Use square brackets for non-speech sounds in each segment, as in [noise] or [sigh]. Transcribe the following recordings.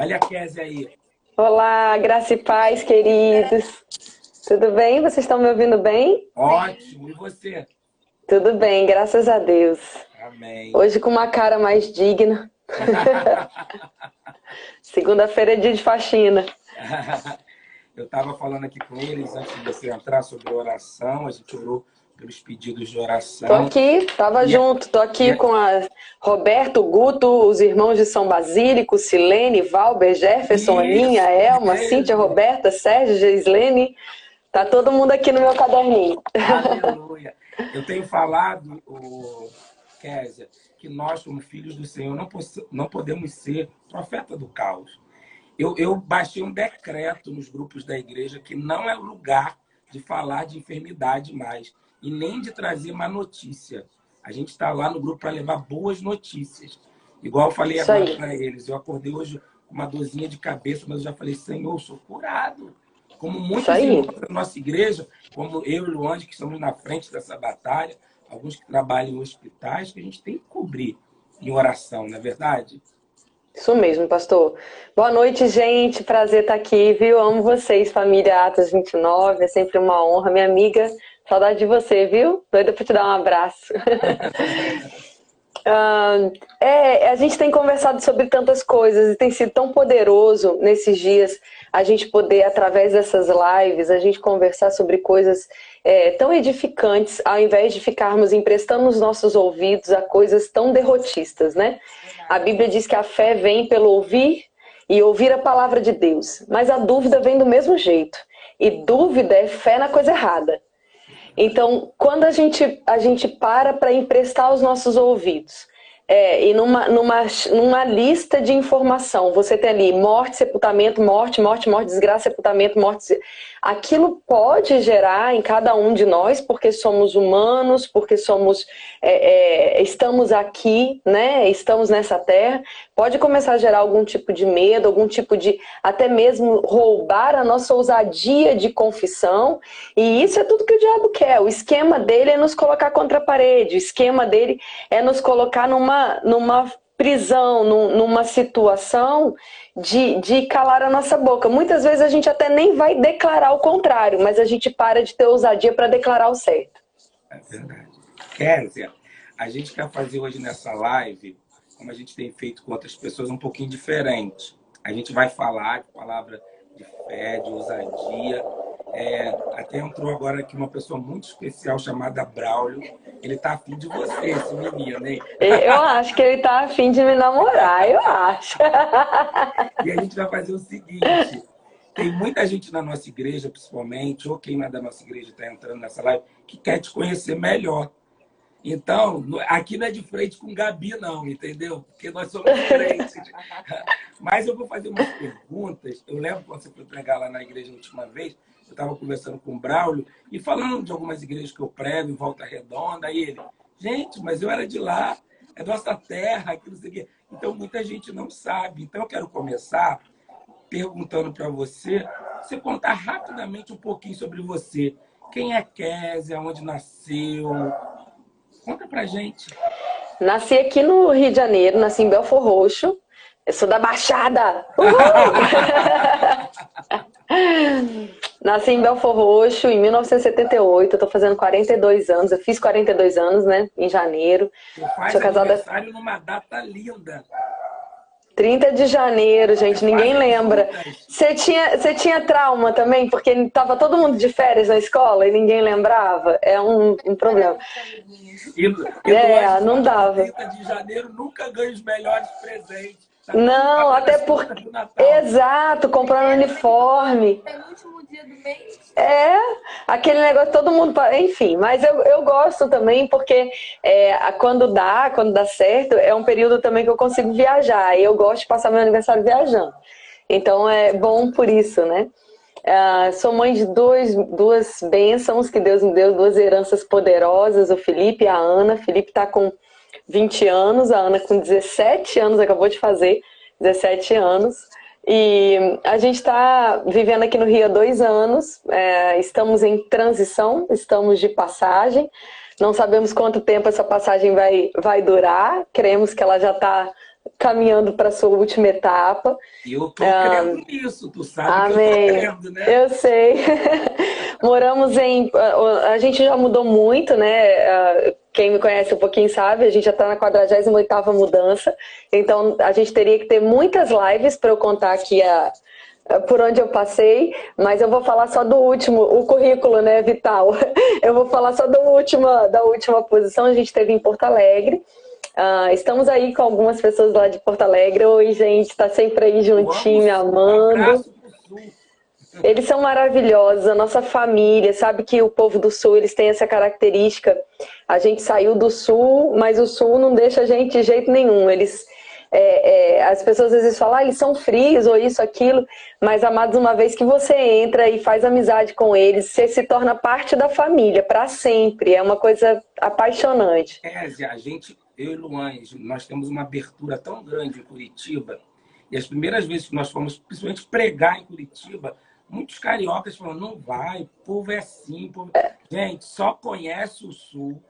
Olha a Kézia aí. Olá, graça e paz, queridos. Tudo bem? Vocês estão me ouvindo bem? Ótimo. E você? Tudo bem, graças a Deus. Amém. Hoje com uma cara mais digna. [laughs] Segunda-feira é dia de faxina. [laughs] Eu estava falando aqui com eles antes de você entrar sobre oração. A gente orou pelos pedidos de oração. Tô aqui, tava e junto. Tô aqui com a Roberto, Guto, os irmãos de São Basílico, Silene, Valber, Jefferson, Isso, Aninha, Elma, é Cíntia, Roberta, Sérgio, Gislene. Tá todo mundo aqui no meu caderninho. Aleluia. Eu tenho falado, o Kézia, que nós, como filhos do Senhor, não, não podemos ser profeta do caos. Eu, eu baixei um decreto nos grupos da igreja que não é lugar de falar de enfermidade mais e nem de trazer má notícia. A gente está lá no grupo para levar boas notícias. Igual eu falei Isso agora para eles. Eu acordei hoje com uma dorzinha de cabeça, mas eu já falei, Senhor, eu sou curado. Como muitos irmãos da nossa igreja, como eu e Luande, que estamos na frente dessa batalha, alguns que trabalham em hospitais, que a gente tem que cobrir em oração, não é verdade? Isso mesmo, pastor. Boa noite, gente. Prazer estar aqui, viu? Amo vocês, família Atos 29. É sempre uma honra. Minha amiga Saudade de você, viu? Doida para te dar um abraço. [laughs] uh, é, a gente tem conversado sobre tantas coisas e tem sido tão poderoso nesses dias a gente poder, através dessas lives, a gente conversar sobre coisas é, tão edificantes, ao invés de ficarmos emprestando os nossos ouvidos a coisas tão derrotistas, né? A Bíblia diz que a fé vem pelo ouvir e ouvir a palavra de Deus, mas a dúvida vem do mesmo jeito. E dúvida é fé na coisa errada. Então, quando a gente, a gente para para emprestar os nossos ouvidos, é, e numa, numa, numa lista de informação, você tem ali morte, sepultamento, morte, morte, morte, desgraça, sepultamento, morte aquilo pode gerar em cada um de nós, porque somos humanos, porque somos é, é, estamos aqui, né? Estamos nessa terra, pode começar a gerar algum tipo de medo, algum tipo de até mesmo roubar a nossa ousadia de confissão. E isso é tudo que o diabo quer. O esquema dele é nos colocar contra a parede, o esquema dele é nos colocar numa, numa prisão, num, numa situação de, de calar a nossa boca. Muitas vezes a gente até nem vai declarar o contrário, mas a gente para de ter ousadia para declarar o certo. É verdade. Kézia, a gente quer fazer hoje nessa live, como a gente tem feito com outras pessoas, um pouquinho diferente. A gente vai falar de palavra de fé, de ousadia, é, até entrou agora aqui uma pessoa muito especial chamada Braulio. Ele tá afim de você, esse menino, hein? Eu acho que ele tá afim de me namorar, eu acho. [laughs] E a gente vai fazer o seguinte: tem muita gente na nossa igreja, principalmente, ou quem não é da nossa igreja está entrando nessa live, que quer te conhecer melhor. Então, aqui não é de frente com Gabi, não, entendeu? Porque nós somos crentes. [laughs] Mas eu vou fazer umas perguntas. Eu lembro quando você foi pregar lá na igreja a última vez, eu estava conversando com o Braulio e falando de algumas igrejas que eu prego em Volta Redonda. Aí ele, gente, mas eu era de lá, é nossa terra, aquilo, não sei o quê. Então, muita gente não sabe. Então, eu quero começar perguntando para você, você contar rapidamente um pouquinho sobre você. Quem é Kézia, onde nasceu? Conta pra gente. Nasci aqui no Rio de Janeiro, nasci em Belfor Roxo. Eu sou da Baixada! [laughs] Nasci em Belfor Roxo em 1978, eu tô fazendo 42 anos, eu fiz 42 anos, né, em janeiro. Você faz Sou casada... aniversário numa data linda. 30 de janeiro, gente, ninguém lembra. Você tinha, você tinha trauma também, porque tava todo mundo de férias na escola e ninguém lembrava? É um, um problema. E, e é, não dava. 30 de janeiro nunca ganha os melhores presentes. Tá não, até porque. Exato, comprando uniforme. último dia do mês. É, aquele negócio, todo mundo. Enfim, mas eu, eu gosto também porque é, quando dá, quando dá certo, é um período também que eu consigo viajar. E eu gosto de passar meu aniversário viajando. Então é bom por isso, né? Uh, sou mãe de dois, duas bênçãos que Deus me deu, duas heranças poderosas, o Felipe e a Ana. O Felipe está com 20 anos, a Ana com 17 anos, acabou de fazer 17 anos. E a gente está vivendo aqui no Rio há dois anos, é, estamos em transição, estamos de passagem. Não sabemos quanto tempo essa passagem vai, vai durar, cremos que ela já está caminhando para sua última etapa. Eu tô ah, crendo nisso, tu sabe amém. que eu tô crendo, né? Eu sei. [laughs] Moramos em. A gente já mudou muito, né? Quem me conhece um pouquinho sabe, a gente já está na 48 mudança. Então, a gente teria que ter muitas lives para eu contar aqui a, por onde eu passei, mas eu vou falar só do último, o currículo, né, vital. [laughs] Eu vou falar só da última, da última posição. A gente teve em Porto Alegre. Uh, estamos aí com algumas pessoas lá de Porto Alegre. Oi, gente, está sempre aí juntinho, me amando. Eles são maravilhosos, a nossa família, sabe que o povo do Sul, eles têm essa característica. A gente saiu do Sul, mas o Sul não deixa a gente de jeito nenhum. Eles é, é, as pessoas às vezes falam, ah, eles são frios ou isso, aquilo, mas amados, uma vez que você entra e faz amizade com eles, você se torna parte da família para sempre. É uma coisa apaixonante. É, a gente, eu e Luan, nós temos uma abertura tão grande em Curitiba, e as primeiras vezes que nós fomos, principalmente pregar em Curitiba, muitos cariocas falam, não vai, o povo é assim. Povo... É. Gente, só conhece o Sul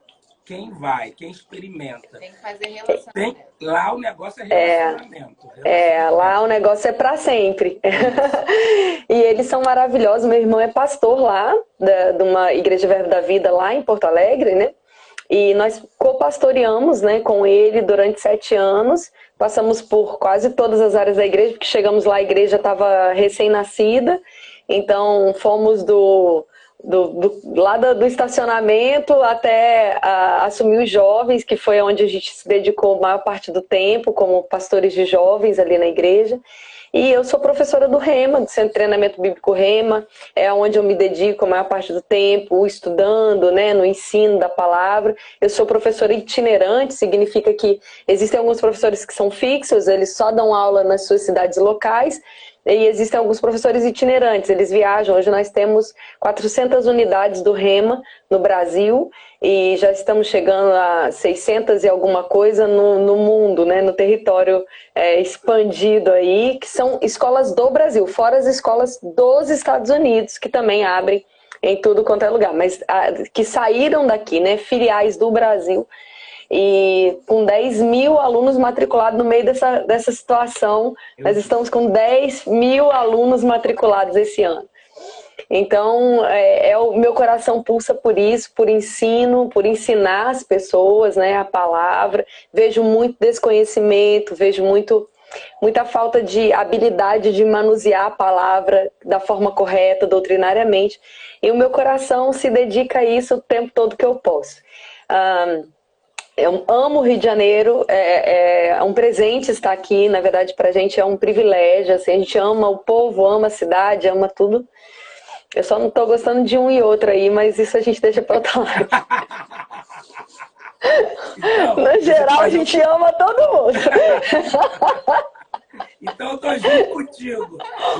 quem vai, quem experimenta. Tem que fazer relacionamento. Tem, lá o negócio é, é relacionamento. É, é lá o negócio é para sempre. [laughs] e eles são maravilhosos. Meu irmão é pastor lá, da, de uma igreja Verbo da Vida lá em Porto Alegre, né? E nós co-pastoreamos né, com ele durante sete anos. Passamos por quase todas as áreas da igreja, porque chegamos lá, a igreja estava recém-nascida. Então, fomos do do, do, lá do, do, estacionamento até a, assumir os jovens, que foi onde a gente se dedicou a maior parte do tempo, como pastores de jovens ali na igreja. E eu sou professora do REMA, do Centro de Treinamento Bíblico REMA, é onde eu me dedico a maior parte do tempo, estudando, né, no ensino da palavra. Eu sou professora itinerante, significa que existem alguns professores que são fixos, eles só dão aula nas suas cidades locais, e existem alguns professores itinerantes, eles viajam. Hoje nós temos 400 unidades do REMA no Brasil e já estamos chegando a 600 e alguma coisa no, no mundo, né, no território é, expandido aí, que são escolas do Brasil, fora as escolas dos Estados Unidos, que também abrem em tudo quanto é lugar, mas a, que saíram daqui, né, filiais do Brasil e com 10 mil alunos matriculados no meio dessa, dessa situação, nós estamos com 10 mil alunos matriculados esse ano. Então, é, é, o meu coração pulsa por isso, por ensino, por ensinar as pessoas né, a palavra. Vejo muito desconhecimento, vejo muito, muita falta de habilidade de manusear a palavra da forma correta, doutrinariamente. E o meu coração se dedica a isso o tempo todo que eu posso. Um, eu amo o Rio de Janeiro, é, é, um presente estar aqui, na verdade, para a gente é um privilégio, assim, a gente ama o povo, ama a cidade, ama tudo. Eu só não estou gostando de um e outro aí, mas isso a gente deixa para outra live. Então, no geral, a gente ama todo mundo. [laughs] então eu tô junto contigo.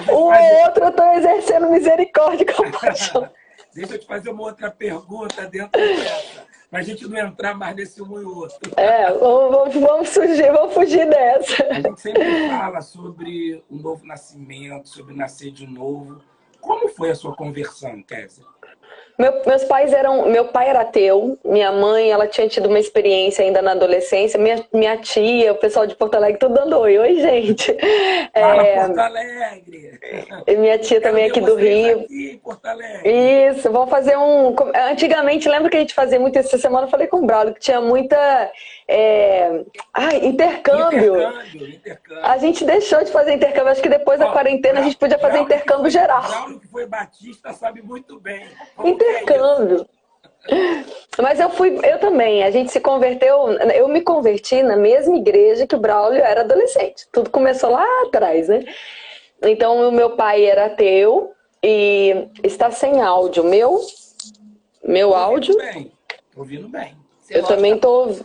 Um ou fazer... outro eu estou exercendo misericórdia e compaixão. [laughs] Deixa eu te fazer uma outra pergunta dentro dessa para a gente não entrar mais nesse um e outro. É, vamos, vamos, fugir, vamos fugir dessa. A gente sempre fala sobre o novo nascimento, sobre nascer de novo. Como foi a sua conversão, Kézia? Meu, meus pais eram. Meu pai era ateu, minha mãe ela tinha tido uma experiência ainda na adolescência, minha, minha tia, o pessoal de Porto Alegre, tudo dando oi. Oi, gente. [laughs] Fala, é, Porto Alegre! Minha tia também aqui do Rio. Aqui, Porto Alegre. Isso, vamos fazer um. Antigamente, lembra que a gente fazia muito essa semana? Eu falei com o Braulio que tinha muita é... Ah, intercâmbio. intercâmbio. intercâmbio. A gente deixou de fazer intercâmbio. Acho que depois Ó, da quarentena a gente podia fazer intercâmbio foi, geral. Paulo que foi batista sabe muito bem. intercâmbio. É Mas eu fui, eu também. A gente se converteu. Eu me converti na mesma igreja que o Braulio era adolescente. Tudo começou lá atrás, né? Então, o meu pai era ateu e está sem áudio. Meu, meu áudio. Bem. Ouvindo bem. Você eu também estou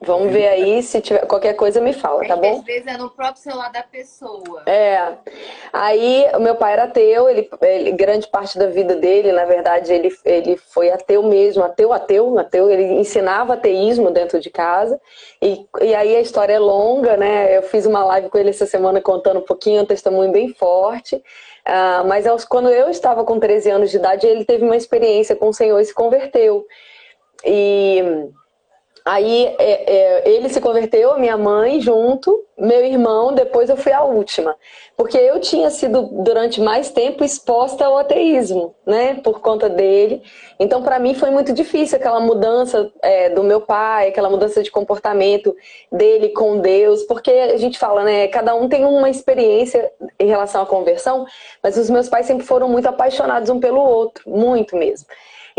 Vamos ver aí, se tiver qualquer coisa me fala, tá bom? Às vezes é no próprio celular da pessoa. É. Aí, o meu pai era ateu, ele, ele, grande parte da vida dele, na verdade, ele, ele foi ateu mesmo, ateu, ateu, ateu. Ele ensinava ateísmo dentro de casa. E, e aí a história é longa, né? Eu fiz uma live com ele essa semana contando um pouquinho, um testemunho bem forte. Uh, mas quando eu estava com 13 anos de idade, ele teve uma experiência com o Senhor e se converteu. E Aí é, é, ele se converteu, minha mãe junto, meu irmão, depois eu fui a última. Porque eu tinha sido durante mais tempo exposta ao ateísmo, né? Por conta dele. Então, para mim, foi muito difícil aquela mudança é, do meu pai, aquela mudança de comportamento dele com Deus. Porque a gente fala, né? Cada um tem uma experiência em relação à conversão, mas os meus pais sempre foram muito apaixonados um pelo outro, muito mesmo.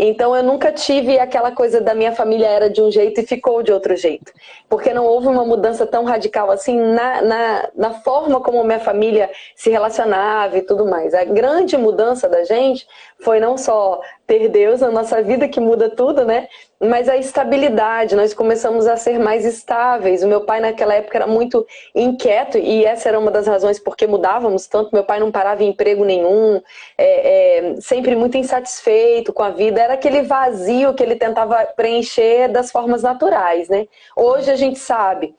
Então eu nunca tive aquela coisa da minha família era de um jeito e ficou de outro jeito. Porque não houve uma mudança tão radical assim na, na, na forma como minha família se relacionava e tudo mais. A grande mudança da gente foi não só ter Deus na nossa vida, que muda tudo, né? Mas a estabilidade, nós começamos a ser mais estáveis. O meu pai naquela época era muito inquieto e essa era uma das razões porque mudávamos tanto. Meu pai não parava em emprego nenhum, é, é, sempre muito insatisfeito com a vida. Era aquele vazio que ele tentava preencher das formas naturais, né? Hoje a gente sabe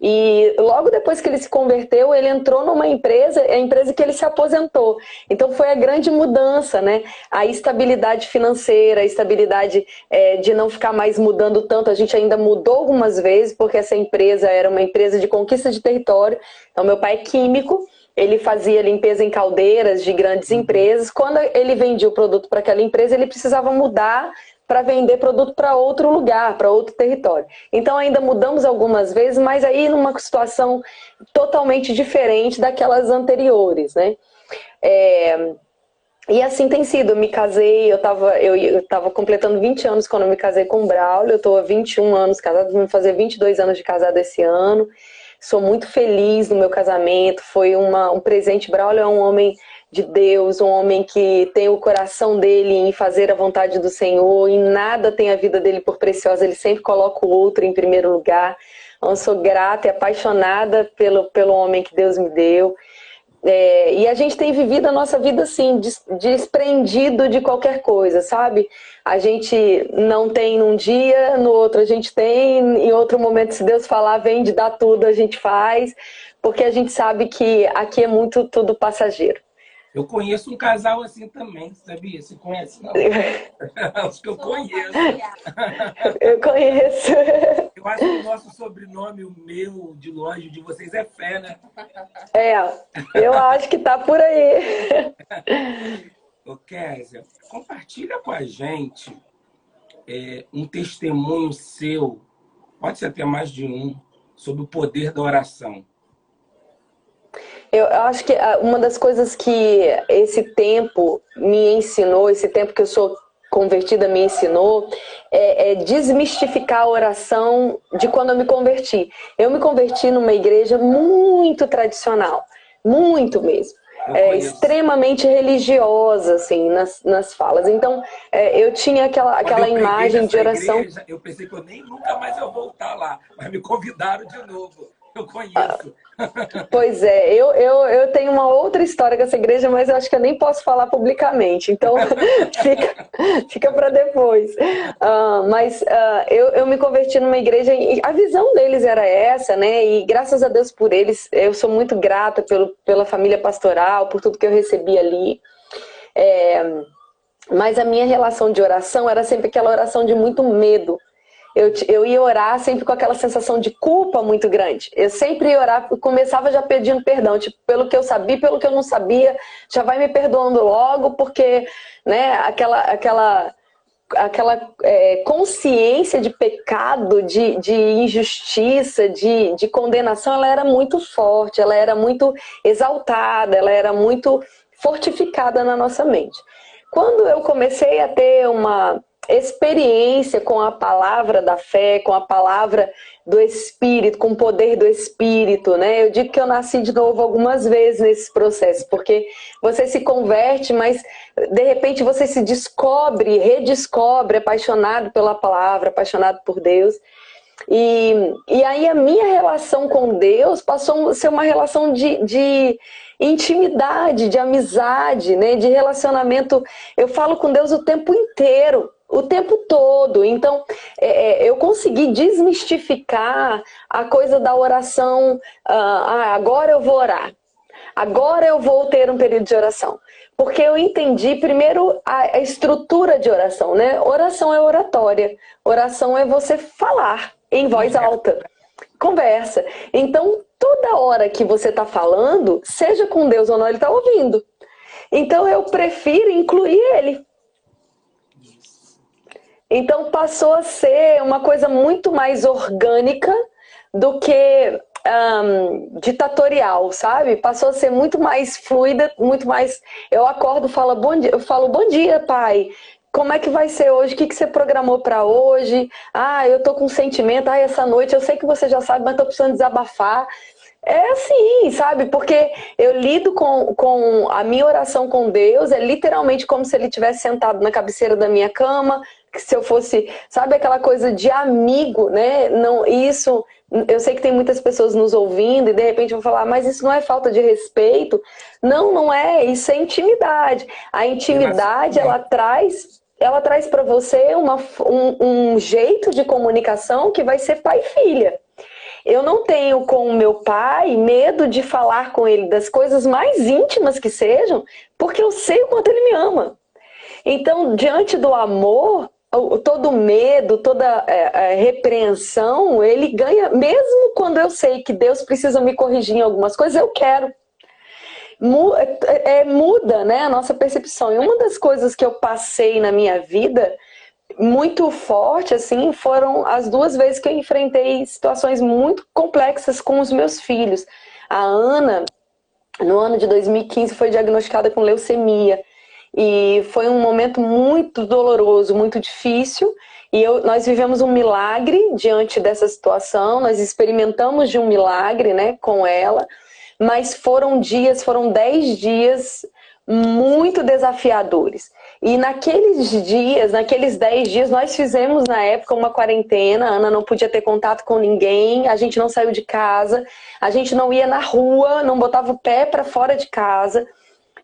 e logo depois que ele se converteu, ele entrou numa empresa, é a empresa que ele se aposentou. Então foi a grande mudança, né? A estabilidade financeira, a estabilidade é, de não ficar mais mudando tanto. A gente ainda mudou algumas vezes, porque essa empresa era uma empresa de conquista de território. Então, meu pai é químico ele fazia limpeza em caldeiras de grandes empresas. Quando ele vendia o produto para aquela empresa, ele precisava mudar para vender produto para outro lugar, para outro território. Então ainda mudamos algumas vezes, mas aí numa situação totalmente diferente daquelas anteriores, né? É... E assim tem sido, eu me casei, eu estava eu, eu tava completando 20 anos quando eu me casei com o Braulio, eu estou há 21 anos casada, vou fazer 22 anos de casada esse ano. Sou muito feliz no meu casamento, foi uma, um presente. Braulio é um homem de Deus, um homem que tem o coração dele em fazer a vontade do Senhor, em nada tem a vida dele por preciosa, ele sempre coloca o outro em primeiro lugar. Eu sou grata e apaixonada pelo, pelo homem que Deus me deu. É, e a gente tem vivido a nossa vida assim, des, desprendido de qualquer coisa, sabe? A gente não tem num dia, no outro a gente tem, em outro momento, se Deus falar, vem de dar tudo, a gente faz, porque a gente sabe que aqui é muito tudo passageiro. Eu conheço um casal assim também, sabia? Você conhece? Não? [laughs] Acho que eu conheço. Eu conheço. Eu acho que o nosso sobrenome, o meu, de longe, de vocês, é fé, né? É, eu acho que tá por aí. Ô, Késia, compartilha com a gente é, um testemunho seu, pode ser até mais de um, sobre o poder da oração. Eu acho que ah, uma das coisas que esse tempo me ensinou, esse tempo que eu sou convertida me ensinou, é, é, desmistificar a oração de quando eu me converti. Eu me converti numa igreja muito tradicional, muito mesmo. É, extremamente religiosa, assim, nas, nas falas. Então, é, eu tinha aquela, aquela imagem de oração. Igreja, eu pensei que eu nem nunca mais ia voltar lá, mas me convidaram de novo. Eu conheço. Pois é, eu, eu, eu tenho uma outra história com essa igreja, mas eu acho que eu nem posso falar publicamente, então [laughs] fica, fica para depois. Uh, mas uh, eu, eu me converti numa igreja e a visão deles era essa, né? E graças a Deus por eles, eu sou muito grata pelo, pela família pastoral, por tudo que eu recebi ali. É, mas a minha relação de oração era sempre aquela oração de muito medo eu, eu ia orar sempre com aquela sensação de culpa muito grande. Eu sempre ia orar, começava já pedindo perdão, tipo, pelo que eu sabia, pelo que eu não sabia, já vai me perdoando logo, porque, né, aquela, aquela, aquela é, consciência de pecado, de, de injustiça, de, de condenação, ela era muito forte, ela era muito exaltada, ela era muito fortificada na nossa mente. Quando eu comecei a ter uma experiência com a palavra da fé, com a palavra do Espírito, com o poder do Espírito, né? Eu digo que eu nasci de novo algumas vezes nesse processo, porque você se converte, mas de repente você se descobre, redescobre, apaixonado pela palavra, apaixonado por Deus. E, e aí a minha relação com Deus passou a ser uma relação de, de intimidade, de amizade, né? de relacionamento. Eu falo com Deus o tempo inteiro o tempo todo. Então, é, é, eu consegui desmistificar a coisa da oração. Ah, ah, agora eu vou orar. Agora eu vou ter um período de oração. Porque eu entendi primeiro a, a estrutura de oração, né? Oração é oratória. Oração é você falar. em voz alta. Conversa. Então, toda hora que você está falando, seja com Deus ou não, ele está ouvindo. Então, eu prefiro incluir ele. Então, passou a ser uma coisa muito mais orgânica do que um, ditatorial, sabe? Passou a ser muito mais fluida, muito mais. Eu acordo, falo bom dia, eu falo bom dia, pai. Como é que vai ser hoje? O que, que você programou para hoje? Ah, eu tô com sentimento. Ah, essa noite eu sei que você já sabe, mas tô precisando desabafar. É assim, sabe? Porque eu lido com, com a minha oração com Deus, é literalmente como se ele tivesse sentado na cabeceira da minha cama, que se eu fosse, sabe aquela coisa de amigo, né? Não, isso, eu sei que tem muitas pessoas nos ouvindo e de repente vão falar, mas isso não é falta de respeito? Não, não é, isso é intimidade. A intimidade, ela traz, ela traz para você uma, um, um jeito de comunicação que vai ser pai e filha. Eu não tenho com o meu pai medo de falar com ele das coisas mais íntimas que sejam, porque eu sei o quanto ele me ama. Então, diante do amor, todo medo, toda é, é, repreensão, ele ganha, mesmo quando eu sei que Deus precisa me corrigir em algumas coisas, eu quero. É, é, muda né, a nossa percepção. E uma das coisas que eu passei na minha vida muito forte, assim, foram as duas vezes que eu enfrentei situações muito complexas com os meus filhos. A Ana, no ano de 2015, foi diagnosticada com leucemia. E foi um momento muito doloroso, muito difícil. E eu, nós vivemos um milagre diante dessa situação, nós experimentamos de um milagre né, com ela, mas foram dias, foram dez dias muito desafiadores. E naqueles dias, naqueles dez dias, nós fizemos na época uma quarentena. A Ana não podia ter contato com ninguém, a gente não saiu de casa, a gente não ia na rua, não botava o pé para fora de casa.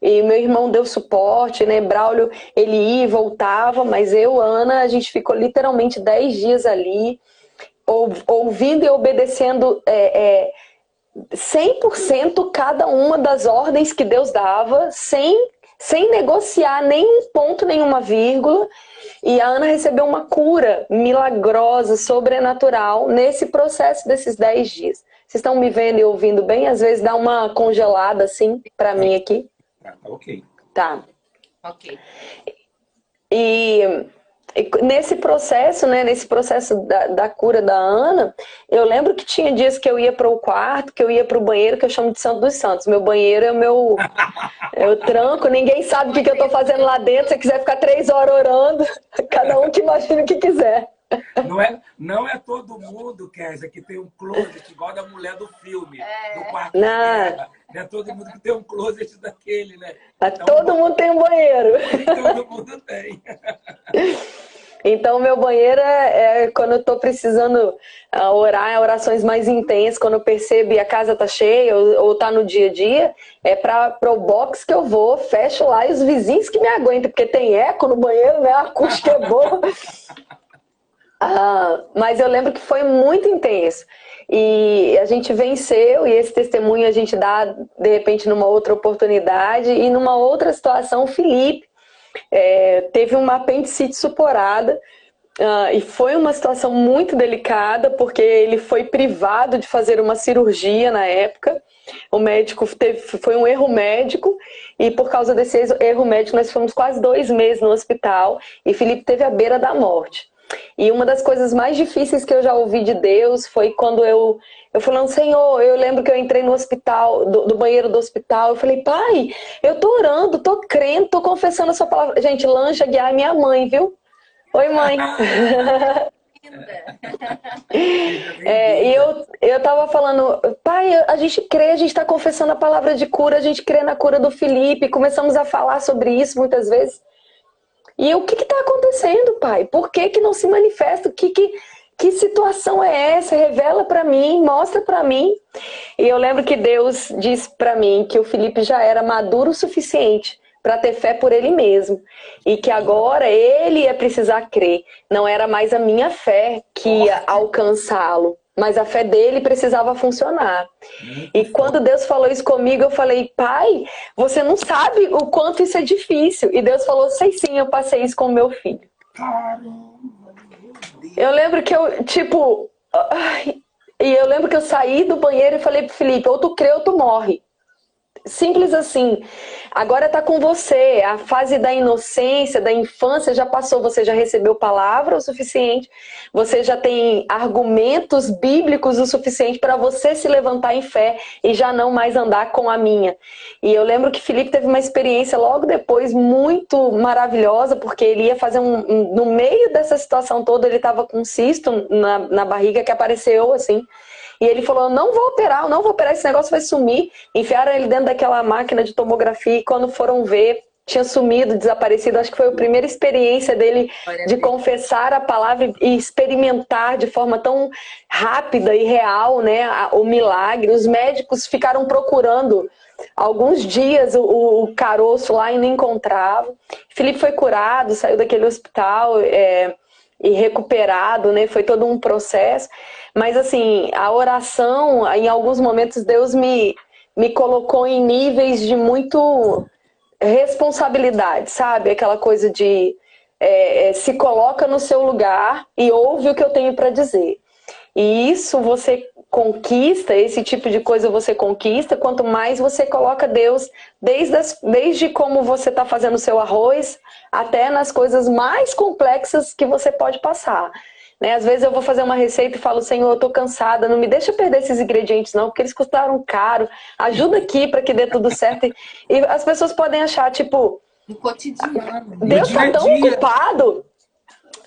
E meu irmão deu suporte, né? Braulio, ele ia e voltava, mas eu, Ana, a gente ficou literalmente 10 dias ali, ouvindo e obedecendo é, é, 100% cada uma das ordens que Deus dava, sem, sem negociar nem um ponto, nenhuma vírgula. E a Ana recebeu uma cura milagrosa, sobrenatural, nesse processo desses 10 dias. Vocês estão me vendo e ouvindo bem? Às vezes dá uma congelada assim para mim aqui. Tá, tá ok. Tá. Ok. E, e nesse processo, né, nesse processo da, da, cura da Ana, eu lembro que tinha dias que eu ia para o quarto, que eu ia para o banheiro, que eu chamo de Santo dos Santos. Meu banheiro é o meu. [laughs] Eu tranco, ninguém sabe o que, que eu estou fazendo lá dentro. Se você quiser ficar três horas orando, [laughs] cada um que imagina o que quiser. Não é, não é todo mundo, Kézia, que tem um closet igual da mulher do filme, é. do quarto. Não. não é todo mundo que tem um closet daquele, né? Então, todo mundo tem um banheiro. Todo mundo tem. [laughs] Então, meu banheiro é, é quando eu estou precisando uh, orar, é orações mais intensas, quando eu percebo que a casa tá cheia ou, ou tá no dia a dia, é para o box que eu vou, fecho lá e os vizinhos que me aguentam, porque tem eco no banheiro, né? A acústica é boa. [laughs] Ah, mas eu lembro que foi muito intenso. E a gente venceu, e esse testemunho a gente dá, de repente, numa outra oportunidade. E numa outra situação, o Felipe é, teve uma apendicite suporada. Uh, e foi uma situação muito delicada, porque ele foi privado de fazer uma cirurgia na época. O médico teve, foi um erro médico, e por causa desse erro médico, nós fomos quase dois meses no hospital. E Felipe teve a beira da morte. E uma das coisas mais difíceis que eu já ouvi de Deus foi quando eu, eu falando, Senhor, eu lembro que eu entrei no hospital, do, do, banheiro do hospital, eu falei, pai, eu tô orando, tô crendo, tô confessando a sua palavra. Gente, Lancha Guiar é minha mãe, viu? Oi, mãe. [laughs] é, e eu, eu tava falando, pai, a gente crê, a gente tá confessando a palavra de cura, a gente crê na cura do Felipe, começamos a falar sobre isso muitas vezes. E o que está acontecendo, pai? Por que, que não se manifesta? Que, que, que situação é essa? Revela para mim, mostra para mim. E eu lembro que Deus disse para mim que o Felipe já era maduro o suficiente para ter fé por ele mesmo. E que agora ele ia precisar crer. Não era mais a minha fé que ia alcançá-lo, mas a fé dele precisava funcionar. E quando Deus falou isso comigo, eu falei, pai, você não sabe o quanto isso é difícil. E Deus falou, sei sim, eu passei isso com o meu filho. Eu lembro que eu, tipo, E eu lembro que eu saí do banheiro e falei pro Felipe, ou tu crê ou tu morre. Simples assim. Agora está com você. A fase da inocência, da infância já passou. Você já recebeu palavra o suficiente. Você já tem argumentos bíblicos o suficiente para você se levantar em fé e já não mais andar com a minha. E eu lembro que Felipe teve uma experiência logo depois muito maravilhosa, porque ele ia fazer um. no meio dessa situação toda, ele estava com cisto na, na barriga que apareceu assim. E ele falou: não vou operar, não vou operar, esse negócio vai sumir. Enfiaram ele dentro daquela máquina de tomografia e quando foram ver, tinha sumido, desaparecido. Acho que foi a primeira experiência dele de confessar a palavra e experimentar de forma tão rápida e real né, o milagre. Os médicos ficaram procurando alguns dias o, o caroço lá e não encontravam. Felipe foi curado, saiu daquele hospital é, e recuperado, né? Foi todo um processo. Mas assim, a oração, em alguns momentos, Deus me, me colocou em níveis de muito responsabilidade, sabe? Aquela coisa de é, é se coloca no seu lugar e ouve o que eu tenho para dizer. E isso você conquista, esse tipo de coisa você conquista, quanto mais você coloca Deus, desde, as, desde como você está fazendo o seu arroz, até nas coisas mais complexas que você pode passar. Né? Às vezes eu vou fazer uma receita e falo, Senhor, eu tô cansada, não me deixa perder esses ingredientes não, porque eles custaram caro. Ajuda aqui para que dê tudo certo. E as pessoas podem achar, tipo... No cotidiano. Deus tá tão ocupado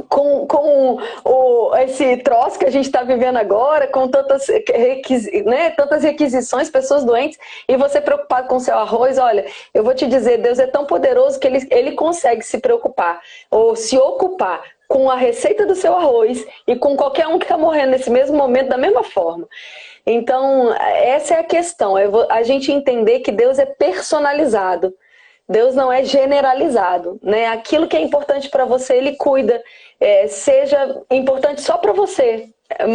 com, com o, esse troço que a gente está vivendo agora, com tantas, requisi, né, tantas requisições, pessoas doentes, e você preocupado com seu arroz, olha, eu vou te dizer, Deus é tão poderoso que ele, ele consegue se preocupar, ou se ocupar com a receita do seu arroz e com qualquer um que está morrendo nesse mesmo momento da mesma forma. Então, essa é a questão, é a gente entender que Deus é personalizado. Deus não é generalizado, né? Aquilo que é importante para você, Ele cuida. É, seja importante só para você,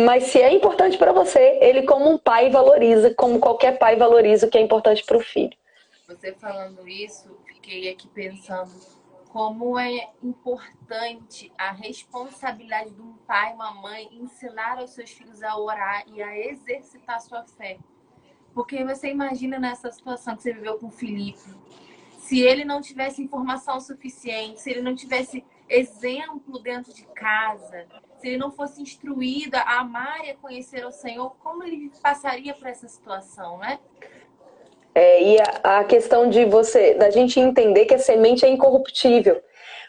mas se é importante para você, Ele como um pai valoriza, como qualquer pai valoriza o que é importante para o filho. Você falando isso, fiquei aqui pensando como é importante a responsabilidade de um pai, uma mãe, ensinar aos seus filhos a orar e a exercitar sua fé. Porque você imagina nessa situação que você viveu com o Felipe, se ele não tivesse informação suficiente, se ele não tivesse exemplo dentro de casa, se ele não fosse instruído a amar e a conhecer o Senhor, como ele passaria por essa situação, né? É, e a, a questão de você, da gente entender que a semente é incorruptível.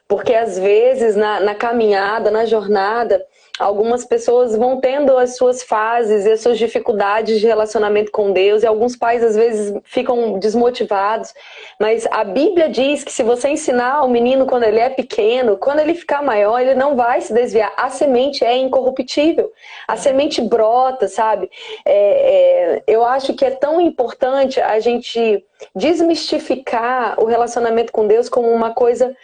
Porque às vezes na, na caminhada, na jornada, algumas pessoas vão tendo as suas fases e as suas dificuldades de relacionamento com Deus, e alguns pais às vezes ficam desmotivados. Mas a Bíblia diz que se você ensinar o menino quando ele é pequeno, quando ele ficar maior, ele não vai se desviar. A semente é incorruptível, a semente brota, sabe? É, é, eu acho que é tão importante a gente desmistificar o relacionamento com Deus como uma coisa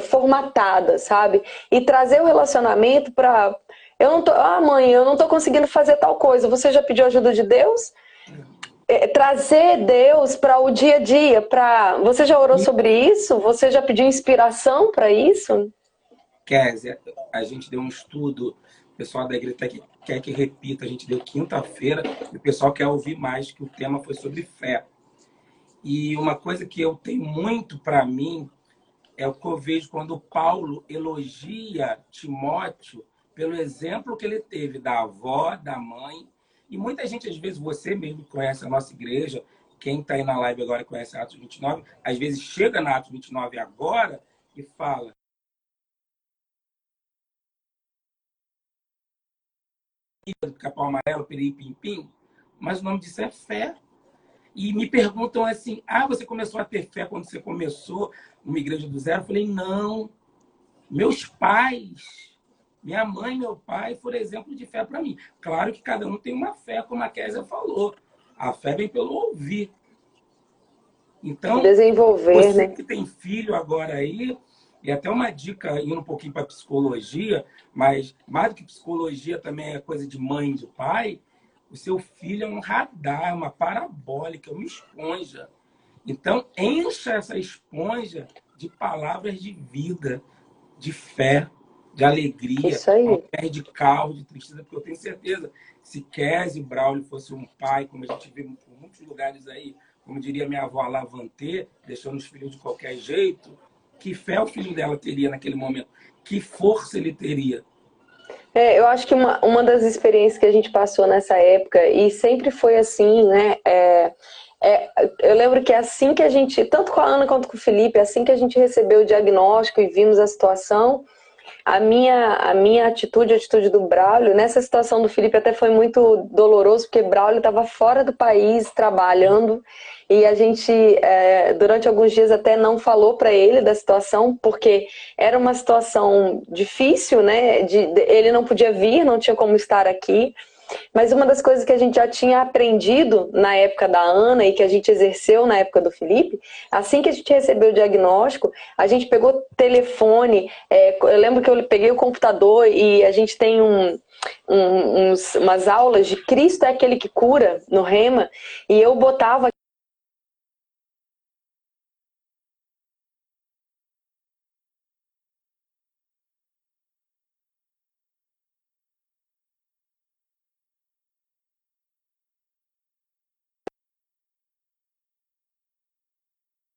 formatada, sabe? E trazer o relacionamento para eu não tô, ah, mãe, eu não tô conseguindo fazer tal coisa. Você já pediu ajuda de Deus? É, trazer Deus para o dia a dia, para você já orou sobre isso? Você já pediu inspiração para isso? Kézia, a gente deu um estudo, o pessoal da igreja que quer que repita, a gente deu quinta-feira, e o pessoal quer ouvir mais, que o tema foi sobre fé. E uma coisa que eu tenho muito para mim é o que eu vejo quando Paulo elogia Timóteo pelo exemplo que ele teve da avó, da mãe. E muita gente, às vezes, você mesmo conhece a nossa igreja, quem está aí na live agora conhece Atos 29, às vezes chega na Atos 29 agora e fala. Capão amarelo, peri, pim, pim, mas o nome disso é fé. E me perguntam assim: ah, você começou a ter fé quando você começou uma igreja do zero? Eu falei: não. Meus pais, minha mãe e meu pai foram exemplo de fé para mim. Claro que cada um tem uma fé, como a Késia falou. A fé vem pelo ouvir. Então, desenvolver, você né? que tem filho agora aí, e até uma dica indo um pouquinho para psicologia, mas mais do que psicologia também é coisa de mãe e de pai o seu filho é um radar, uma parabólica, uma esponja. Então, encha essa esponja de palavras de vida, de fé, de alegria, Isso aí. ao invés de caos, de tristeza, porque eu tenho certeza se Kézia Braulio fosse um pai, como a gente vê em muitos lugares aí, como diria minha avó Lavantê, deixando os filhos de qualquer jeito, que fé o filho dela teria naquele momento? Que força ele teria? É, eu acho que uma, uma das experiências que a gente passou nessa época, e sempre foi assim, né? É, é, eu lembro que assim que a gente, tanto com a Ana quanto com o Felipe, assim que a gente recebeu o diagnóstico e vimos a situação, a minha, a minha atitude, a atitude do Braulio, nessa situação do Felipe até foi muito doloroso, porque Braulio estava fora do país, trabalhando, e a gente, é, durante alguns dias, até não falou para ele da situação, porque era uma situação difícil, né? De, de, ele não podia vir, não tinha como estar aqui. Mas uma das coisas que a gente já tinha aprendido na época da Ana e que a gente exerceu na época do Felipe, assim que a gente recebeu o diagnóstico, a gente pegou telefone. É, eu lembro que eu peguei o computador e a gente tem um, um, uns, umas aulas de Cristo é aquele que cura no Rema, e eu botava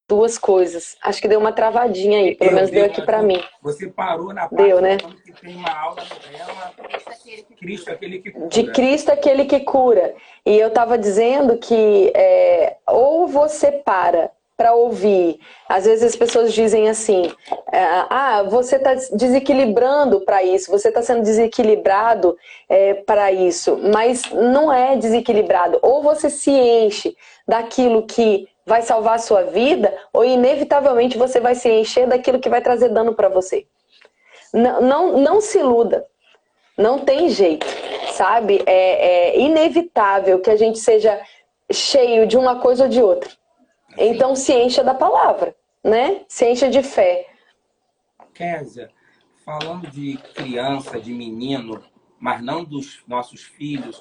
duas coisas. Acho que deu uma travadinha aí, pelo deu, menos deu, aqui para mim. Você parou na parte deu, né? que tem uma aula dela, Cristo aquele que cura. De Cristo aquele que cura. E eu estava dizendo que é, ou você para para ouvir. Às vezes as pessoas dizem assim: é, ah, você está desequilibrando para isso, você está sendo desequilibrado é, para isso, mas não é desequilibrado. Ou você se enche daquilo que vai salvar a sua vida, ou inevitavelmente você vai se encher daquilo que vai trazer dano para você. Não, não, não se iluda. Não tem jeito, sabe? É, é, inevitável que a gente seja cheio de uma coisa ou de outra. Então se encha da palavra, né? Se encha de fé. Kézia, falando de criança, de menino, mas não dos nossos filhos,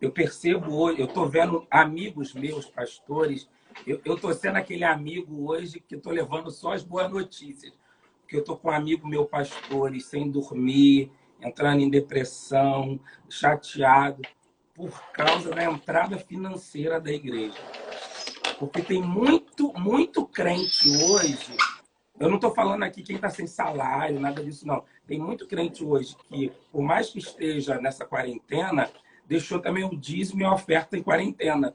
eu percebo hoje, eu estou vendo amigos meus, pastores, eu estou sendo aquele amigo hoje que estou levando só as boas notícias. Porque eu estou com um amigo meu, pastores, sem dormir, entrando em depressão, chateado, por causa da entrada financeira da igreja. Porque tem muito, muito crente hoje. Eu não estou falando aqui quem está sem salário, nada disso, não. Tem muito crente hoje que, por mais que esteja nessa quarentena, deixou também o dízimo e a oferta em quarentena.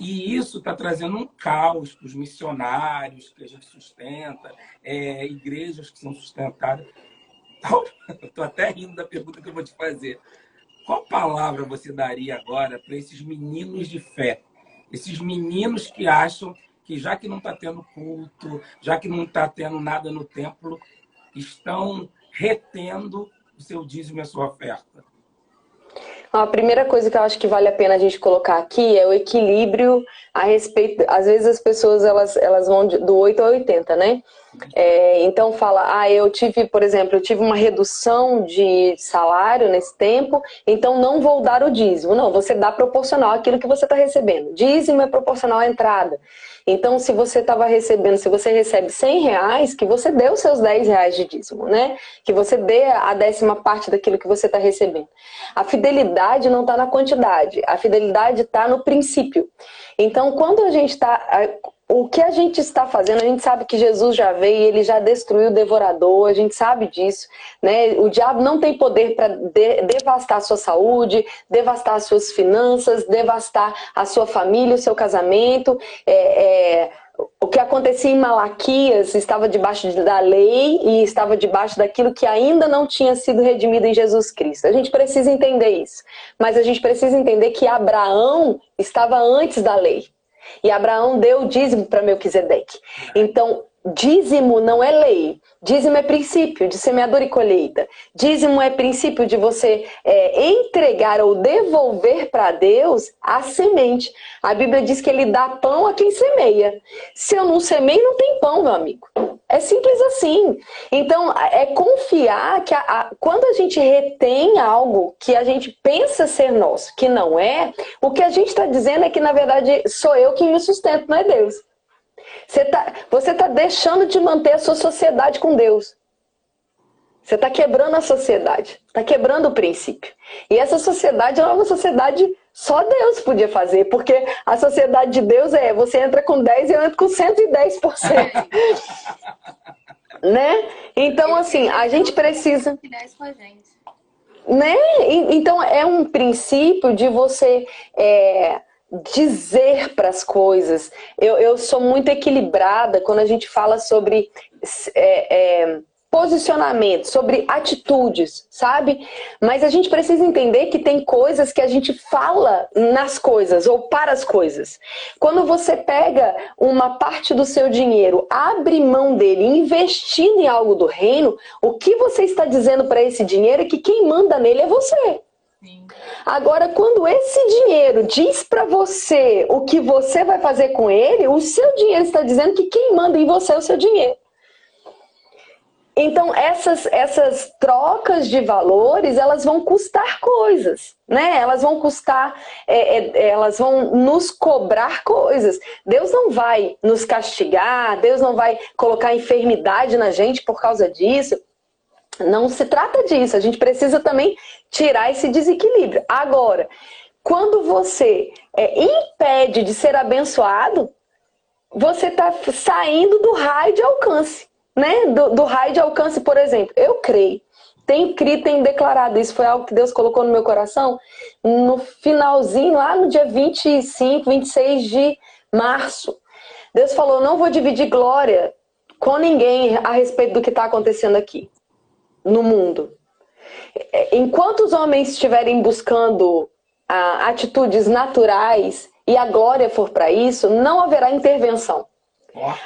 E isso está trazendo um caos para os missionários que a gente sustenta, é, igrejas que são sustentadas. [laughs] Estou até rindo da pergunta que eu vou te fazer. Qual palavra você daria agora para esses meninos de fé? Esses meninos que acham que já que não está tendo culto, já que não está tendo nada no templo, estão retendo o seu dízimo e a sua oferta. A primeira coisa que eu acho que vale a pena a gente colocar aqui é o equilíbrio a respeito. Às vezes as pessoas elas, elas vão do 8 ao 80, né? É, então fala, ah, eu tive, por exemplo, eu tive uma redução de salário nesse tempo, então não vou dar o dízimo. Não, você dá proporcional àquilo que você está recebendo. Dízimo é proporcional à entrada. Então, se você estava recebendo, se você recebe 100 reais, que você dê os seus 10 reais de dízimo, né? Que você dê a décima parte daquilo que você está recebendo. A fidelidade não está na quantidade, a fidelidade está no princípio. Então, quando a gente está o que a gente está fazendo, a gente sabe que Jesus já veio, ele já destruiu o devorador, a gente sabe disso, né? O diabo não tem poder para de, devastar a sua saúde, devastar as suas finanças, devastar a sua família, o seu casamento. É, é, o que acontecia em Malaquias estava debaixo da lei e estava debaixo daquilo que ainda não tinha sido redimido em Jesus Cristo. A gente precisa entender isso. Mas a gente precisa entender que Abraão estava antes da lei. E Abraão deu o dízimo para Melquisedeque. Então, dízimo não é lei. Dízimo é princípio de semeador e colheita. Dízimo é princípio de você é, entregar ou devolver para Deus a semente. A Bíblia diz que ele dá pão a quem semeia. Se eu não semeio, não tem pão, meu amigo. É simples assim. Então, é confiar que a, a, quando a gente retém algo que a gente pensa ser nosso, que não é, o que a gente está dizendo é que, na verdade, sou eu que me sustento, não é Deus. Você está você tá deixando de manter a sua sociedade com Deus. Você está quebrando a sociedade, está quebrando o princípio. E essa sociedade é uma sociedade só Deus podia fazer, porque a sociedade de Deus é você entra com 10 e eu entro com 110%. [laughs] né? Então, assim, a gente precisa. Né? Então, é um princípio de você. É, dizer para as coisas. Eu, eu sou muito equilibrada quando a gente fala sobre é, é, posicionamento, sobre atitudes, sabe? Mas a gente precisa entender que tem coisas que a gente fala nas coisas ou para as coisas. Quando você pega uma parte do seu dinheiro, abre mão dele, investindo em algo do reino, o que você está dizendo para esse dinheiro é que quem manda nele é você. Agora, quando esse dinheiro diz para você o que você vai fazer com ele, o seu dinheiro está dizendo que quem manda em você é o seu dinheiro. Então, essas, essas trocas de valores, elas vão custar coisas, né? Elas vão custar, é, é, elas vão nos cobrar coisas. Deus não vai nos castigar, Deus não vai colocar enfermidade na gente por causa disso. Não se trata disso. A gente precisa também tirar esse desequilíbrio. Agora, quando você é, impede de ser abençoado, você está saindo do raio de alcance né, do, do raio de alcance, por exemplo. Eu creio, tenho crido, tenho declarado isso, foi algo que Deus colocou no meu coração no finalzinho, lá no dia 25, 26 de março. Deus falou: não vou dividir glória com ninguém a respeito do que está acontecendo aqui no mundo. Enquanto os homens estiverem buscando ah, atitudes naturais e a glória for para isso, não haverá intervenção.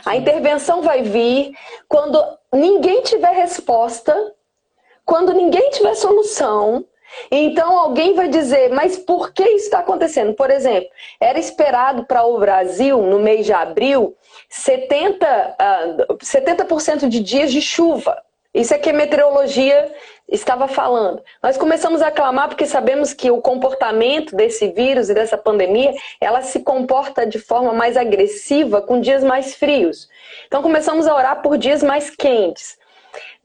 A intervenção vai vir quando ninguém tiver resposta, quando ninguém tiver solução. Então alguém vai dizer, mas por que isso está acontecendo? Por exemplo, era esperado para o Brasil, no mês de abril, 70%, uh, 70 de dias de chuva. Isso é que a meteorologia estava falando. Nós começamos a clamar porque sabemos que o comportamento desse vírus e dessa pandemia, ela se comporta de forma mais agressiva com dias mais frios. Então começamos a orar por dias mais quentes.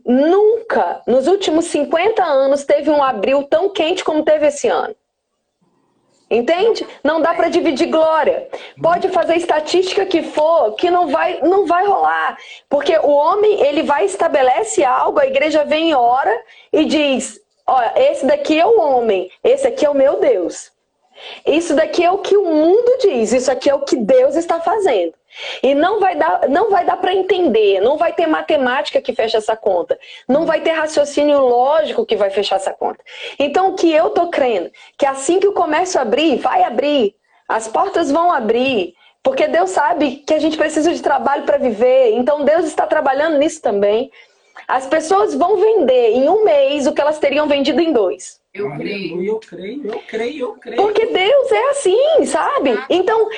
Nunca, nos últimos 50 anos, teve um abril tão quente como teve esse ano. Entende? Não dá para dividir glória. Pode fazer estatística que for, que não vai, não vai rolar, porque o homem ele vai estabelece algo, a igreja vem em hora e diz: olha, esse daqui é o homem, esse aqui é o meu Deus. Isso daqui é o que o mundo diz, isso aqui é o que Deus está fazendo. E não vai dar, não vai dar para entender, não vai ter matemática que feche essa conta, não vai ter raciocínio lógico que vai fechar essa conta. Então o que eu tô crendo, que assim que o comércio abrir, vai abrir, as portas vão abrir, porque Deus sabe que a gente precisa de trabalho para viver, então Deus está trabalhando nisso também. As pessoas vão vender em um mês o que elas teriam vendido em dois. Eu creio. Eu creio, eu creio, eu creio. Porque Deus é assim, sabe? Então,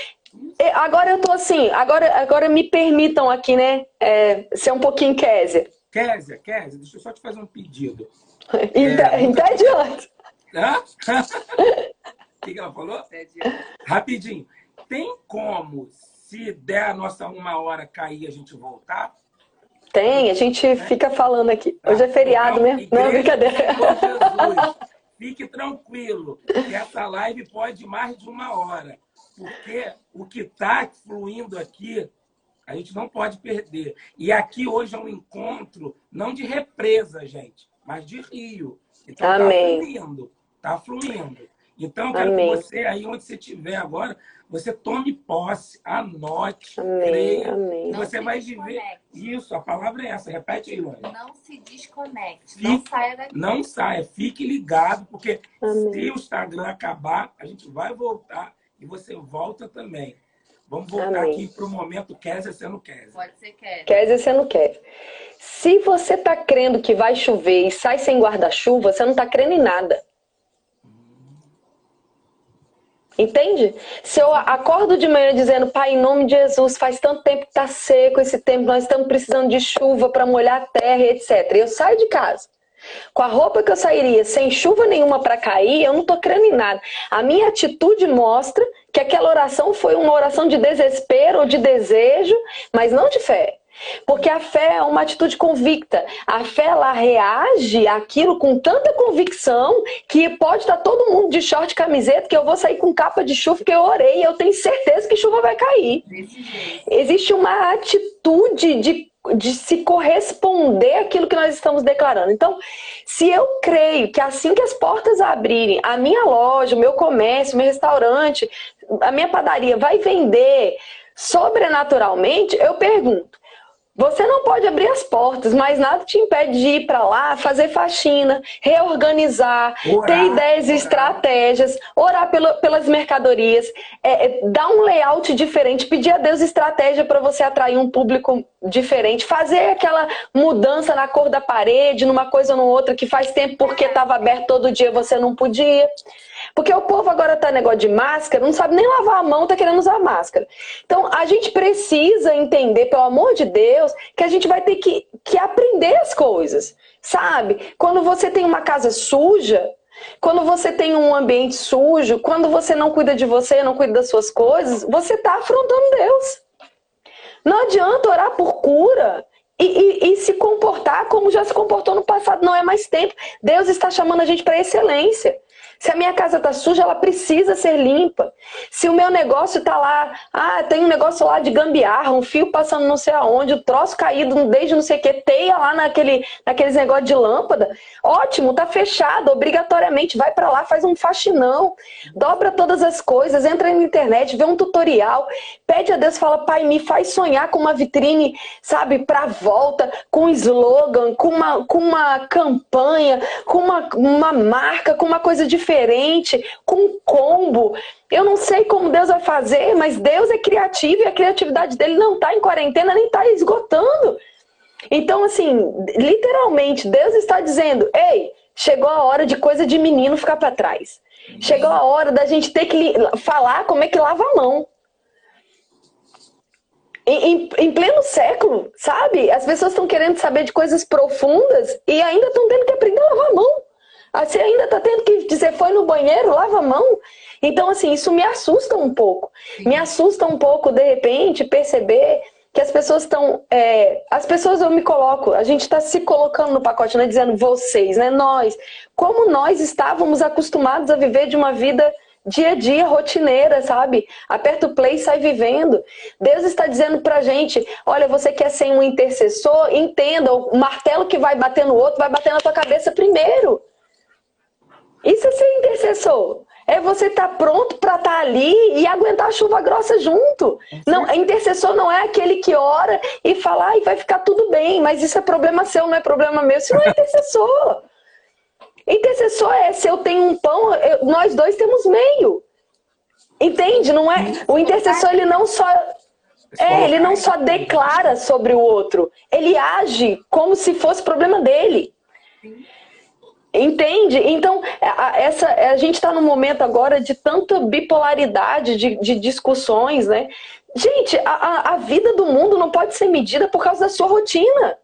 agora eu tô assim, agora, agora me permitam aqui, né, é, ser um pouquinho Kézia. Kézia, Kézia, deixa eu só te fazer um pedido. Impede [laughs] é... antes. Hã? O que, que ela falou? Rapidinho. Tem como, se der a nossa uma hora cair, a gente voltar? Tem, a gente é. fica falando aqui. Hoje é feriado então, mesmo. Não, é brincadeira. Jesus, [laughs] fique tranquilo, que essa live pode mais de uma hora. Porque o que está fluindo aqui, a gente não pode perder. E aqui hoje é um encontro, não de represa, gente, mas de rio. Então está fluindo, está fluindo. Então eu quero Amém. que você, aí onde você estiver agora, você tome posse, anote, Amém. creia. Amém. E você vai viver. Isso, a palavra é essa. Repete aí, Lônia. Não se desconecte. Fique, não saia daqui. Não saia, fique ligado, porque Amém. se o Instagram acabar, a gente vai voltar e você volta também. Vamos voltar Amém. aqui para o momento Kézia sendo Kézia. Pode ser Kézia. Kézia sendo Kézia. Se você está crendo que vai chover e sai sem guarda-chuva, você não está crendo em nada. Entende? Se eu acordo de manhã dizendo, Pai, em nome de Jesus, faz tanto tempo que está seco esse tempo, nós estamos precisando de chuva para molhar a terra, etc. E eu saio de casa com a roupa que eu sairia sem chuva nenhuma para cair, eu não estou crendo em nada. A minha atitude mostra que aquela oração foi uma oração de desespero ou de desejo, mas não de fé. Porque a fé é uma atitude convicta. A fé ela reage àquilo com tanta convicção que pode estar todo mundo de short e camiseta que eu vou sair com capa de chuva que eu orei, eu tenho certeza que chuva vai cair. Existe uma atitude de de se corresponder àquilo que nós estamos declarando. Então, se eu creio que assim que as portas abrirem, a minha loja, o meu comércio, o meu restaurante, a minha padaria vai vender sobrenaturalmente, eu pergunto: você não pode abrir as portas, mas nada te impede de ir para lá, fazer faxina, reorganizar, orar, ter ideias e estratégias, orar pelo, pelas mercadorias, é, é, dar um layout diferente, pedir a Deus estratégia para você atrair um público diferente, fazer aquela mudança na cor da parede, numa coisa ou no outra que faz tempo porque estava aberto todo dia você não podia. Porque o povo agora tá negócio de máscara, não sabe nem lavar a mão, tá querendo usar máscara. Então a gente precisa entender, pelo amor de Deus, que a gente vai ter que, que aprender as coisas. Sabe? Quando você tem uma casa suja, quando você tem um ambiente sujo, quando você não cuida de você, não cuida das suas coisas, você está afrontando Deus. Não adianta orar por cura e, e, e, se comportar como já se comportou no passado. Não é mais tempo. Deus está chamando a gente para excelência. Se a minha casa está suja, ela precisa ser limpa. Se o meu negócio está lá, ah, tem um negócio lá de gambiarra, um fio passando não sei aonde, o troço caído desde não sei o que, teia lá naquele, naqueles negócios de lâmpada, ótimo, tá fechado, obrigatoriamente, vai para lá, faz um faxinão, dobra todas as coisas, entra na internet, vê um tutorial, pede a Deus, fala, pai, me faz sonhar com uma vitrine, sabe, para volta, com um slogan, com uma, com uma campanha, com uma, uma marca, com uma coisa diferente diferente, com combo. Eu não sei como Deus vai fazer, mas Deus é criativo e a criatividade dele não está em quarentena nem está esgotando. Então, assim, literalmente, Deus está dizendo: ei, chegou a hora de coisa de menino ficar para trás. Chegou a hora da gente ter que falar como é que lava a mão. Em, em, em, pleno século, sabe? As pessoas estão querendo saber de coisas profundas e ainda estão tendo que aprender a lavar a mão. Você ainda está tendo que dizer, foi no banheiro, lava a mão. Então, assim, isso me assusta um pouco. Me assusta um pouco, de repente, perceber que as pessoas estão. É, as pessoas, eu me coloco, a gente está se colocando no pacote, né? Dizendo vocês, né? Nós. Como nós estávamos acostumados a viver de uma vida dia a dia, rotineira, sabe? Aperta o play e sai vivendo. Deus está dizendo pra gente: olha, você quer ser um intercessor? Entenda, o martelo que vai bater no outro vai bater na tua cabeça primeiro. Isso é ser intercessor. É você estar tá pronto para estar tá ali e aguentar a chuva grossa junto. Não, intercessor não é aquele que ora e fala, e vai ficar tudo bem, mas isso é problema seu, não é problema meu. Isso não é [laughs] intercessor. intercessor é se eu tenho um pão, eu, nós dois temos meio. Entende? Não é? O intercessor ele não só é, ele não só declara sobre o outro, ele age como se fosse problema dele. Entende? Então, a, essa, a gente está num momento agora de tanta bipolaridade de, de discussões, né? Gente, a, a vida do mundo não pode ser medida por causa da sua rotina.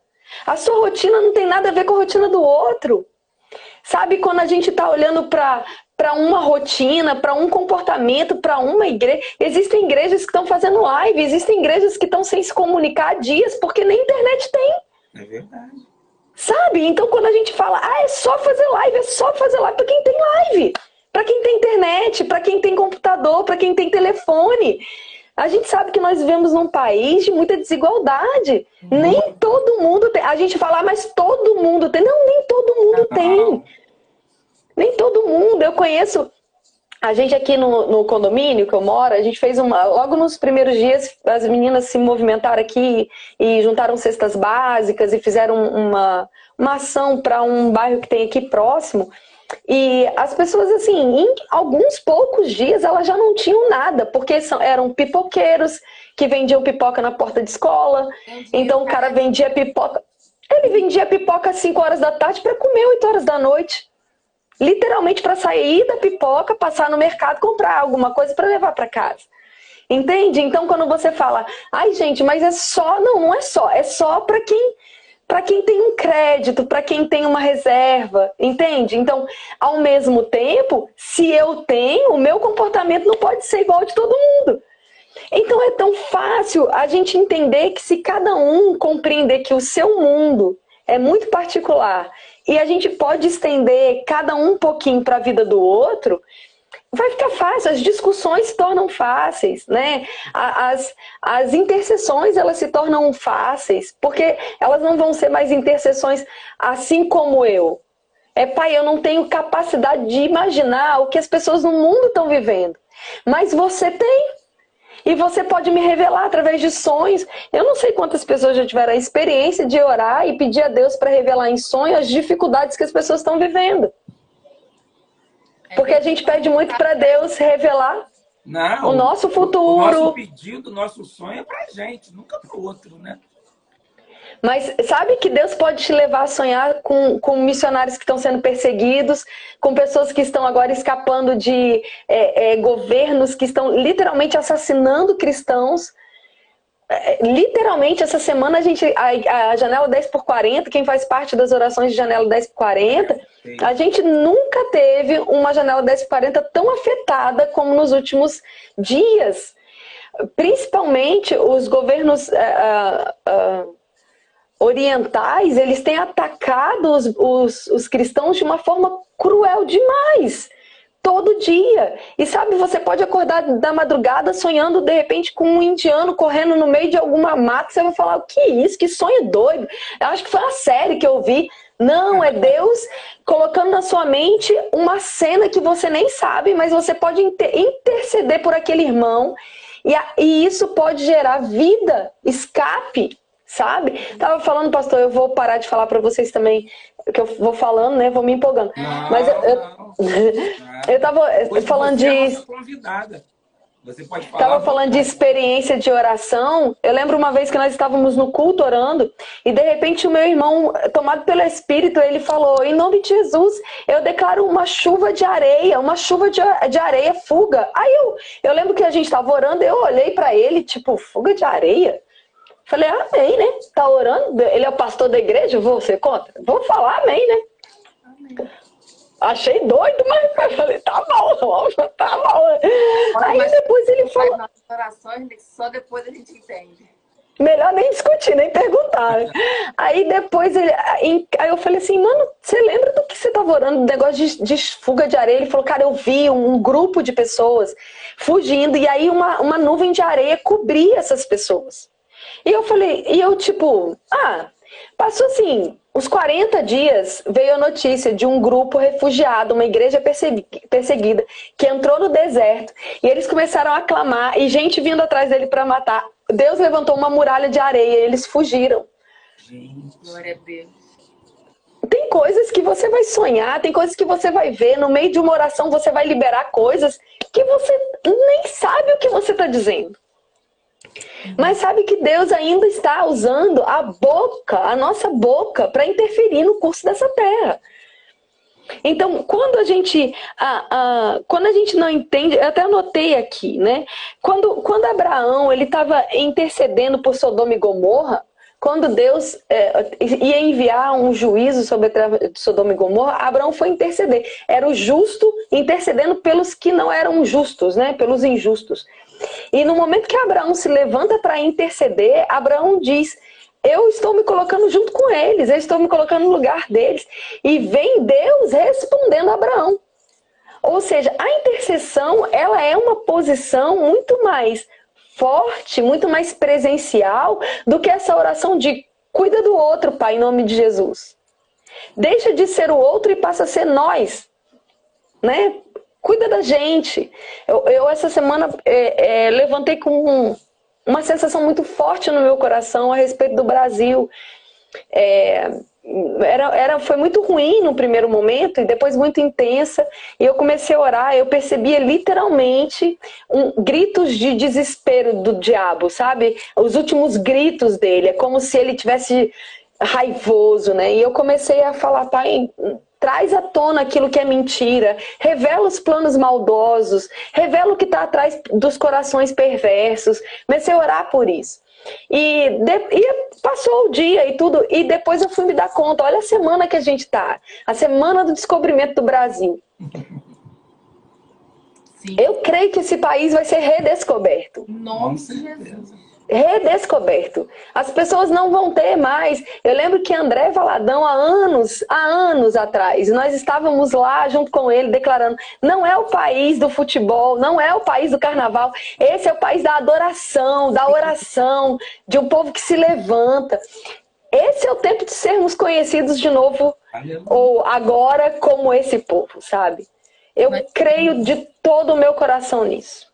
A sua rotina não tem nada a ver com a rotina do outro. Sabe quando a gente está olhando para uma rotina, para um comportamento, para uma igreja. Existem igrejas que estão fazendo live, existem igrejas que estão sem se comunicar há dias porque nem internet tem. É verdade. Sabe? Então quando a gente fala, ah, é só fazer live, é só fazer live para quem tem live, para quem tem internet, para quem tem computador, para quem tem telefone. A gente sabe que nós vivemos num país de muita desigualdade. Uhum. Nem todo mundo tem. A gente fala, ah, mas todo mundo tem. Não, nem todo mundo tem. Nem todo mundo. Eu conheço a gente aqui no, no, condomínio que eu moro, a gente fez uma. Logo nos primeiros dias, as meninas se movimentaram aqui e juntaram cestas básicas e fizeram uma, uma ação para um bairro que tem aqui próximo. E as pessoas, assim, em alguns poucos dias, elas já não tinham nada, porque são, eram pipoqueiros que vendiam pipoca na porta de escola. Então o cara vendia pipoca. Ele vendia pipoca às 5 horas da tarde para comer 8 horas da noite. Literalmente para sair da pipoca, passar no mercado, comprar alguma coisa para levar para casa. Entende? Então quando você fala, ai gente, mas é só, não, não é só, é só para quem para quem tem um crédito, para quem tem uma reserva, entende? Então, ao mesmo tempo, se eu tenho, o meu comportamento não pode ser igual de todo mundo. Então é tão fácil a gente entender que se cada um compreender que o seu mundo é muito particular e a gente pode estender cada um um pouquinho para a vida do outro, vai ficar fácil, as discussões se tornam fáceis, né? As, as intercessões elas se tornam fáceis, porque elas não vão ser mais intercessões assim como eu. É, pai, eu não tenho capacidade de imaginar o que as pessoas no mundo estão vivendo. Mas você tem. E você pode me revelar através de sonhos. Eu não sei quantas pessoas já tiveram a experiência de orar e pedir a Deus para revelar em sonho as dificuldades que as pessoas estão vivendo. Porque a gente pede muito para Deus revelar Não, o nosso futuro. O nosso pedido, o nosso sonho é para gente, nunca para o outro, né? Mas sabe que Deus pode te levar a sonhar com, com missionários que estão sendo perseguidos, com pessoas que estão agora escapando de é, é, governos que estão literalmente assassinando cristãos. É, literalmente, essa semana a gente. A, a, janela 10 por 40, quem faz parte das orações de janela 10 por 40, a gente nunca teve uma janela 10 por 40 tão afetada como nos últimos dias. Principalmente os governos. Uh, uh, orientais, eles têm atacado os, os, os cristãos de uma forma cruel demais todo dia. E sabe, você pode acordar da madrugada sonhando de repente com um indiano correndo no meio de alguma mata. Você vai falar: o que é isso? Que sonho doido. Eu acho que foi uma série que eu vi. Não, é Deus colocando na sua mente uma cena que você nem sabe, mas você pode interceder por aquele irmão. E, e isso pode gerar vida, escape sabe? Tava falando, pastor, eu vou parar de falar para vocês também, que eu vou falando, né? Vou me empolgando. Não, Mas eu, eu, não. [laughs] eu tava Pois falando você é de. nossa convidada. Você pode falar. Tava falando de experiência de oração. Eu lembro uma vez que nós estávamos no culto orando e de repente o meu irmão, tomado pelo Espírito, ele falou: Em nome de Jesus, eu declaro uma chuva de areia, uma chuva de, de areia, fuga. Aí eu, eu lembro que a gente estava orando, eu olhei para ele, tipo, fuga de areia? Falei, amém, né? Tá orando? Ele é o pastor da igreja? Vou ser contra? Vou falar amém, né? Amém. Achei doido, mas falei, tá bom, [laughs] tá bom. Aí depois ele falou. Nas orações, só depois a gente entende. Melhor nem discutir, nem perguntar. Né? Aí depois ele. Aí eu falei assim, mano, você lembra do que você tava orando? Do negócio de, de fuga de areia? Ele falou, cara, eu vi um grupo de pessoas fugindo, e aí uma, uma nuvem de areia cobria essas pessoas. E eu falei, e eu tipo, ah, passou assim, uns 40 dias veio a notícia de um grupo refugiado, uma igreja perseguida, que entrou no deserto e eles começaram a clamar e gente vindo atrás dele para matar. Deus levantou uma muralha de areia e eles fugiram. Gente, glória a Deus. Tem coisas que você vai sonhar, tem coisas que você vai ver. No meio de uma oração, você vai liberar coisas que você nem sabe o que você está dizendo. Mas sabe que Deus ainda está usando a boca, a nossa boca, para interferir no curso dessa terra. Então, quando a gente, quando a gente não entende, eu até anotei aqui, né? Quando, quando Abraão ele estava intercedendo por Sodoma e Gomorra, quando Deus é, ia enviar um juízo sobre Sodoma e Gomorra, Abraão foi interceder. Era o justo intercedendo pelos que não eram justos, né? Pelos injustos. E no momento que Abraão se levanta para interceder, Abraão diz: Eu estou me colocando junto com eles, eu estou me colocando no lugar deles. E vem Deus respondendo a Abraão. Ou seja, a intercessão ela é uma posição muito mais forte, muito mais presencial do que essa oração de cuida do outro, Pai, em nome de Jesus. Deixa de ser o outro e passa a ser nós, né? Cuida da gente. Eu, eu essa semana é, é, levantei com um, uma sensação muito forte no meu coração a respeito do Brasil. É, era, era, foi muito ruim no primeiro momento e depois muito intensa. E eu comecei a orar, eu percebia literalmente um, gritos de desespero do diabo, sabe? Os últimos gritos dele. É como se ele tivesse raivoso, né? E eu comecei a falar, pai, traz à tona aquilo que é mentira, revela os planos maldosos, revela o que está atrás dos corações perversos. Comecei a orar por isso. E, de, e, passou o dia e tudo, e depois eu fui me dar conta. Olha a semana que a gente está, a semana do descobrimento do Brasil. Sim. Eu creio que esse país vai ser redescoberto. De Jesus redescoberto. As pessoas não vão ter mais. Eu lembro que André Valadão, há anos, há anos atrás, nós estávamos lá junto com ele declarando: não é o país do futebol, não é o país do carnaval, esse é o país da adoração, da oração, de um povo que se levanta. Esse é o tempo de sermos conhecidos de novo, ou agora, como esse povo, sabe? Eu creio de todo o meu coração nisso.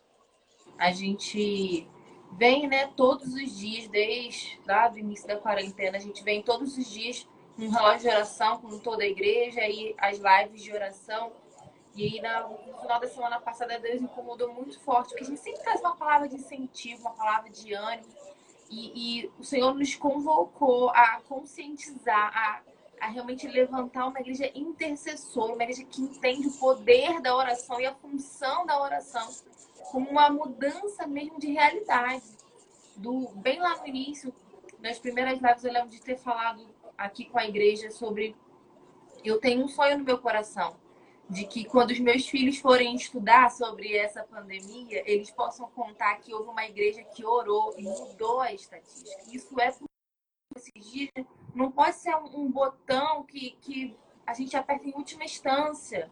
A gente vem, né, todos os dias, desde lá do início da quarentena, a gente vem todos os dias um relógio de oração com toda a igreja e as lives de oração. E aí, no final da semana passada, Deus incomodou muito forte, porque a gente sempre traz uma palavra de incentivo, uma palavra de ânimo. E, e o Senhor nos convocou a conscientizar, a, a realmente levantar uma igreja intercessora, uma igreja que entende o poder da oração e a função da oração como uma mudança mesmo de realidade. Do, bem lá no início, nas primeiras lives, eu lembro de ter falado aqui com a igreja sobre. Eu tenho um sonho no meu coração de que quando os meus filhos forem estudar sobre essa pandemia, eles possam contar que houve uma igreja que orou e mudou a estatística. Isso é esses dias, não pode ser um botão que, que a gente aperta em última instância,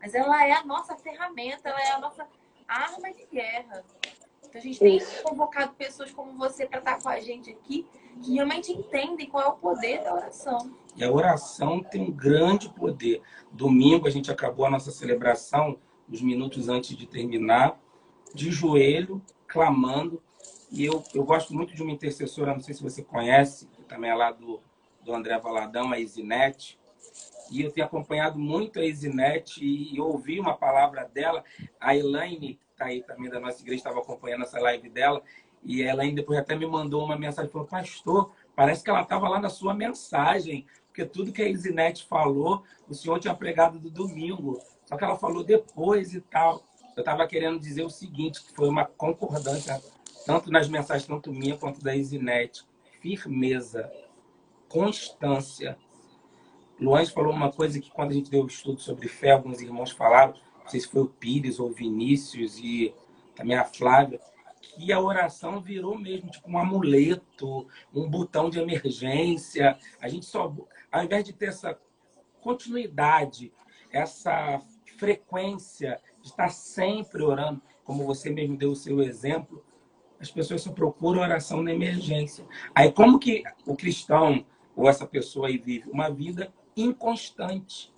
mas ela é a nossa ferramenta, ela é a nossa arma de guerra. Então a gente tem Isso. convocado pessoas como você para estar com a gente aqui, que realmente entendem qual é o poder da oração. E a oração tem um grande poder. Domingo a gente acabou a nossa celebração, uns minutos antes de terminar, de joelho, clamando. E eu, eu gosto muito de uma intercessora, não sei se você conhece, também é lá do, do André Valadão, a Isinete e eu tenho acompanhado muito a Isinete e ouvi uma palavra dela. A Elaine, que está aí também da nossa igreja, estava acompanhando essa live dela, e a Elaine depois até me mandou uma mensagem, falou, pastor, parece que ela estava lá na sua mensagem, porque tudo que a Isinete falou, o senhor tinha pregado do domingo, só que ela falou depois e tal. Eu estava querendo dizer o seguinte, que foi uma concordância, tanto nas mensagens, tanto minha quanto da Isinete. Firmeza, constância, Luange falou uma coisa que quando a gente deu o estudo sobre fé, alguns irmãos falaram, não sei se foi o Pires ou o Vinícius e também a Flávia, que a oração virou mesmo tipo um amuleto, um botão de emergência. A gente só, ao invés de ter essa continuidade, essa frequência de estar sempre orando, como você mesmo deu o seu exemplo, as pessoas só procuram oração na emergência. Aí como que o cristão ou essa pessoa aí vive uma vida inconstante.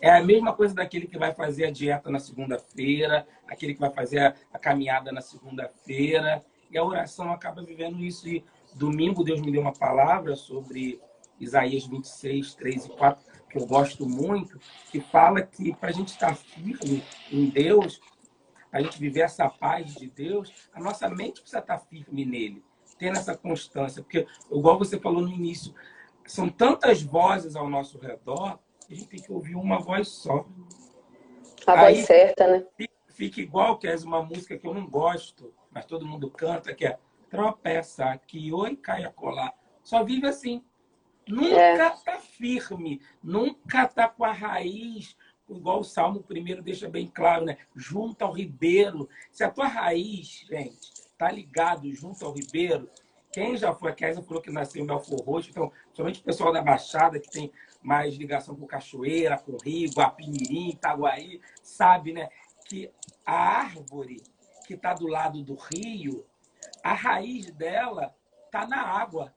É a mesma coisa daquele que vai fazer a dieta na segunda-feira, aquele que vai fazer a, a caminhada na segunda-feira. E a oração acaba vivendo isso. E domingo Deus me deu uma palavra sobre Isaías 26, 3 e 4, que eu gosto muito, que fala que para a gente estar firme em Deus, a gente viver essa paz de Deus, a nossa mente precisa estar firme nele, tendo essa constância. Porque, igual você falou no início, são tantas vozes ao nosso redor, a gente tem que ouvir uma voz só. A Aí, voz certa, né? Fica igual que é uma música que eu não gosto, mas todo mundo canta, que é tropeça aqui, oi, cai a colar. Só vive assim. Nunca é. tá firme, nunca tá com a raiz, igual o Salmo primeiro deixa bem claro, né? Junto ao ribeiro. Se a tua raiz, gente, tá ligado junto ao ribeiro, quem já foi, a Kézia falou que nasceu em Belfor Roxo, então, somente o pessoal da Baixada, que tem mais ligação com Cachoeira, com Rio, Guapimirim, Itaguaí, sabe, né? Que a árvore que está do lado do rio, a raiz dela está na água.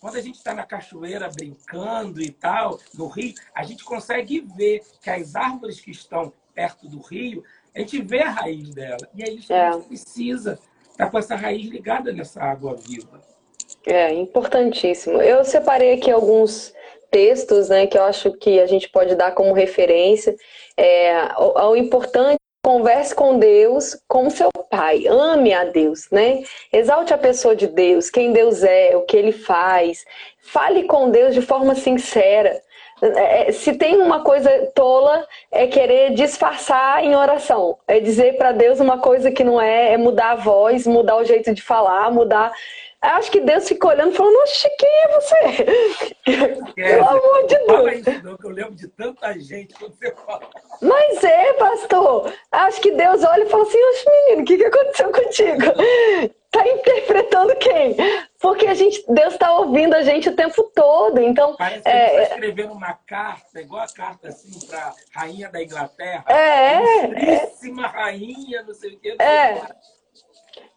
Quando a gente está na cachoeira brincando e tal, no rio, a gente consegue ver que as árvores que estão perto do rio, a gente vê a raiz dela. E é isso que a gente precisa está com essa raiz ligada nessa água viva. É, importantíssimo. Eu separei aqui alguns textos né, que eu acho que a gente pode dar como referência. É, o, o importante converse com Deus como seu pai, ame a Deus, né? Exalte a pessoa de Deus, quem Deus é, o que ele faz. Fale com Deus de forma sincera. É, é, se tem uma coisa tola, é querer disfarçar em oração. É dizer para Deus uma coisa que não é, é mudar a voz, mudar o jeito de falar, mudar. Acho que Deus ficou olhando e falando, oxe, quem é você? É, Pelo amor de Deus. Isso não, eu lembro de tanta gente quando você fala. Mas é, pastor. Acho que Deus olha e fala assim, oxe, menino, o que, que aconteceu contigo? Tá interpretando quem? Porque a gente, Deus está ouvindo a gente o tempo todo. Então, Parece que é, está escrevendo uma carta, igual a carta assim para rainha da Inglaterra. É. Ilustríssima é. rainha, não sei o que. É.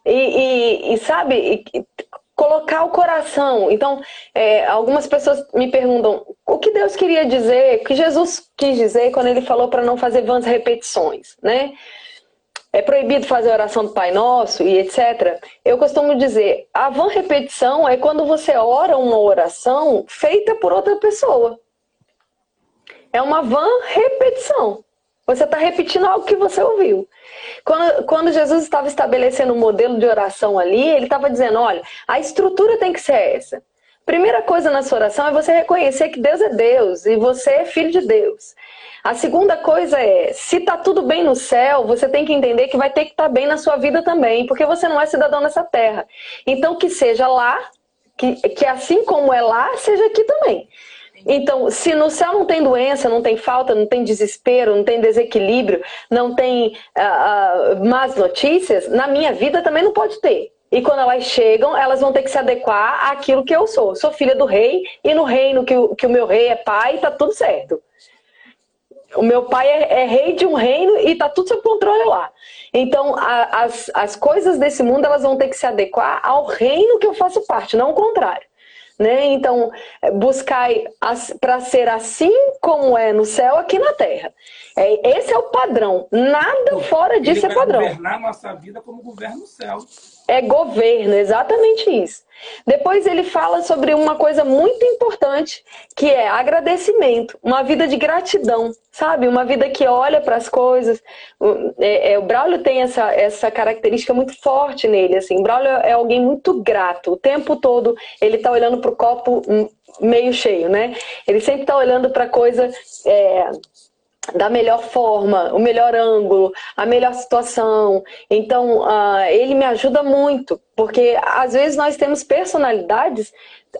E, e, e, sabe, e, colocar o coração. Então, é, algumas pessoas me perguntam o que Deus queria dizer, o que Jesus quis dizer quando ele falou para não fazer vãs repetições, né? é proibido fazer oração do Pai Nosso e etc. Eu costumo dizer, a van repetição é quando você ora uma oração feita por outra pessoa. É uma van repetição. Você está repetindo algo que você ouviu. Quando, quando Jesus estava estabelecendo um modelo de oração ali, ele estava dizendo: olha, a estrutura tem que ser essa. Primeira coisa na sua oração é você reconhecer que Deus é Deus e você é filho de Deus. A segunda coisa é, se tá tudo bem no céu, você tem que entender que vai ter que estar tá bem na sua vida também, porque você não é cidadão nessa terra. Então que seja lá, que, que assim como é lá, seja aqui também. Então, se no céu não tem doença, não tem falta, não tem desespero, não tem desequilíbrio, não tem uh, uh, más notícias, na minha vida também não pode ter. E quando elas chegam, elas vão ter que se adequar àquilo que eu sou. Sou filha do rei, e no reino que o, que o meu rei é pai, tá tudo certo. O meu pai é, é, rei de um reino e tá tudo sob controle lá. Então, a, as, as coisas desse mundo elas vão ter que se adequar ao reino que eu faço parte, não o contrário. Né? Então, buscar para ser assim como é no céu, aqui na terra. É, esse é o padrão. Nada fora disso é padrão. governar nossa vida como governa o céu. É governo, exatamente isso. Depois ele fala sobre uma coisa muito importante, que é agradecimento, uma vida de gratidão, sabe? Uma vida que olha para as coisas. É, é, o Braulio tem essa, essa característica muito forte nele. Assim. O Braulio é alguém muito grato. O tempo todo ele está olhando para o copo meio cheio, né? Ele sempre está olhando para coisa. É, da melhor forma, o melhor ângulo, a melhor situação. Então, uh, ele me ajuda muito, porque às vezes nós temos personalidades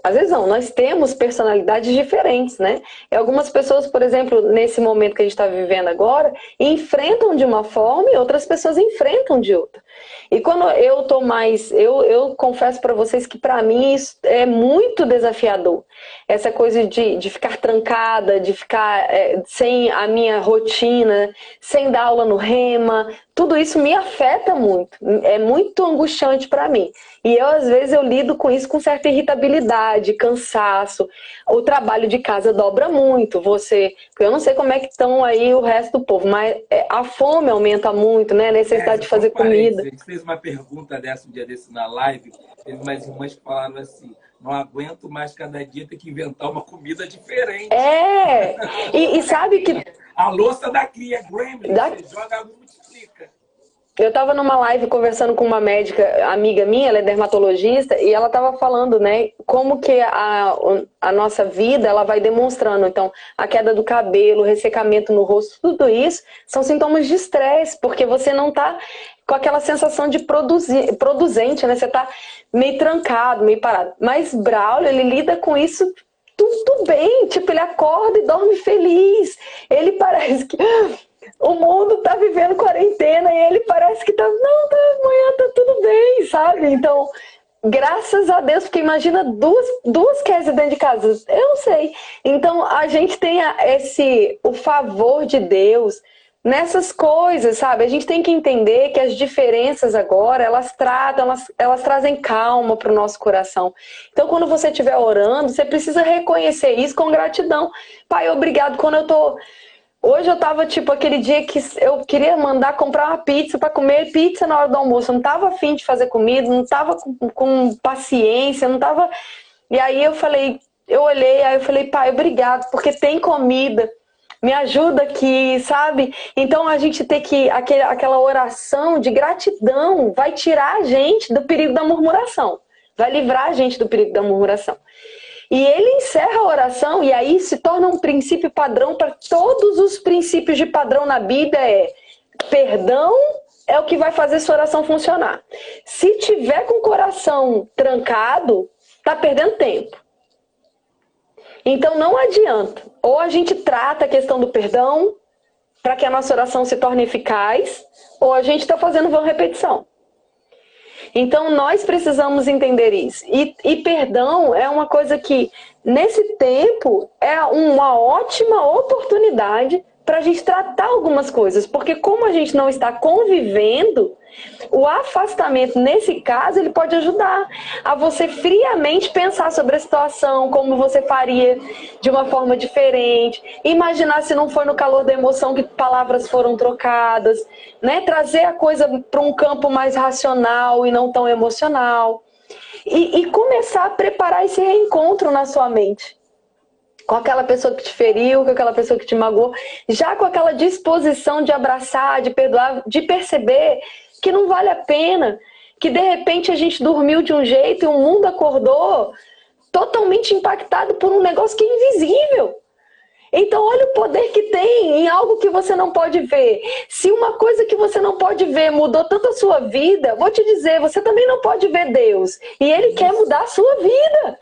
às vezes não, nós temos personalidades diferentes, né? E algumas pessoas, por exemplo, nesse momento que a gente está vivendo agora, enfrentam de uma forma e outras pessoas enfrentam de outra. E quando eu tô mais, eu, eu confesso para vocês que para mim isso é muito desafiador. Essa coisa de, de ficar trancada, de ficar é, sem a minha rotina, sem dar aula no rema, tudo isso me afeta muito, é muito angustiante para mim. E eu, às vezes, eu lido com isso com certa irritabilidade, cansaço. O trabalho de casa dobra muito. Você, eu não sei como é que estão aí o resto do povo, mas é, a fome aumenta muito, né? A necessidade é, de fazer comida. A fez uma pergunta dessa um dia desse na live, teve umas irmãs que falaram assim, não aguento mais cada dia ter que inventar uma comida diferente. É! E, e sabe que. A louça da cria, Gremlin, da... você joga multiplica. Eu estava numa live conversando com uma médica amiga minha, ela é dermatologista, e ela estava falando, né, como que a, a nossa vida ela vai demonstrando. Então, a queda do cabelo, ressecamento no rosto, tudo isso são sintomas de estresse, porque você não está com aquela sensação de produzir, produzente, né? Você está meio trancado, meio parado. Mas Braulio, ele lida com isso tudo bem, tipo, ele acorda e dorme feliz. Ele parece que [laughs] o mundo tá vivendo quarentena e ele parece que tá, não, tá, amanhã tá tudo bem, sabe? Então, graças a Deus, porque imagina duas, duas Kézia dentro de casa, eu não sei. Então, a gente tem esse, o favor de Deus nessas coisas, sabe? A gente tem que entender que as diferenças agora, elas tratam, elas, elas trazem calma para o nosso coração. Então, quando você estiver orando, você precisa reconhecer isso com gratidão. Pai, obrigado quando eu tô Hoje eu tava, tipo, aquele dia que eu queria mandar comprar uma pizza para comer pizza na hora do almoço. Eu não tava afim de fazer comida, não tava com, com, paciência, não tava. E aí eu falei, eu olhei, aí eu falei, pai, obrigado, porque tem comida. Me ajuda aqui, sabe? Então a gente tem que. Aquele, aquela oração de gratidão vai tirar a gente do perigo da murmuração. Vai livrar a gente do perigo da murmuração. E ele encerra a oração e aí se torna um princípio padrão para todos os princípios de padrão na Bíblia é perdão é o que vai fazer sua oração funcionar. Se tiver com o coração trancado, tá perdendo tempo. Então não adianta. Ou a gente trata a questão do perdão para que a nossa oração se torne eficaz, ou a gente está fazendo vã repetição. Então nós precisamos entender isso. E, e, perdão é uma coisa que, nesse tempo, é uma ótima oportunidade para a gente tratar algumas coisas, porque como a gente não está convivendo, o afastamento nesse caso ele pode ajudar a você friamente pensar sobre a situação, como você faria de uma forma diferente, imaginar se não foi no calor da emoção que palavras foram trocadas, né? Trazer a coisa para um campo mais racional e não tão emocional. E, e começar a preparar esse reencontro na sua mente com aquela pessoa que te feriu, com aquela pessoa que te magoou, já com aquela disposição de abraçar, de perdoar, de perceber que não vale a pena, que de repente a gente dormiu de um jeito e o mundo acordou totalmente impactado por um negócio que é invisível. Então, olha o poder que tem em algo que você não pode ver. Se uma coisa que você não pode ver mudou tanto a sua vida, vou te dizer, você também não pode ver Deus. E Ele quer mudar a sua vida.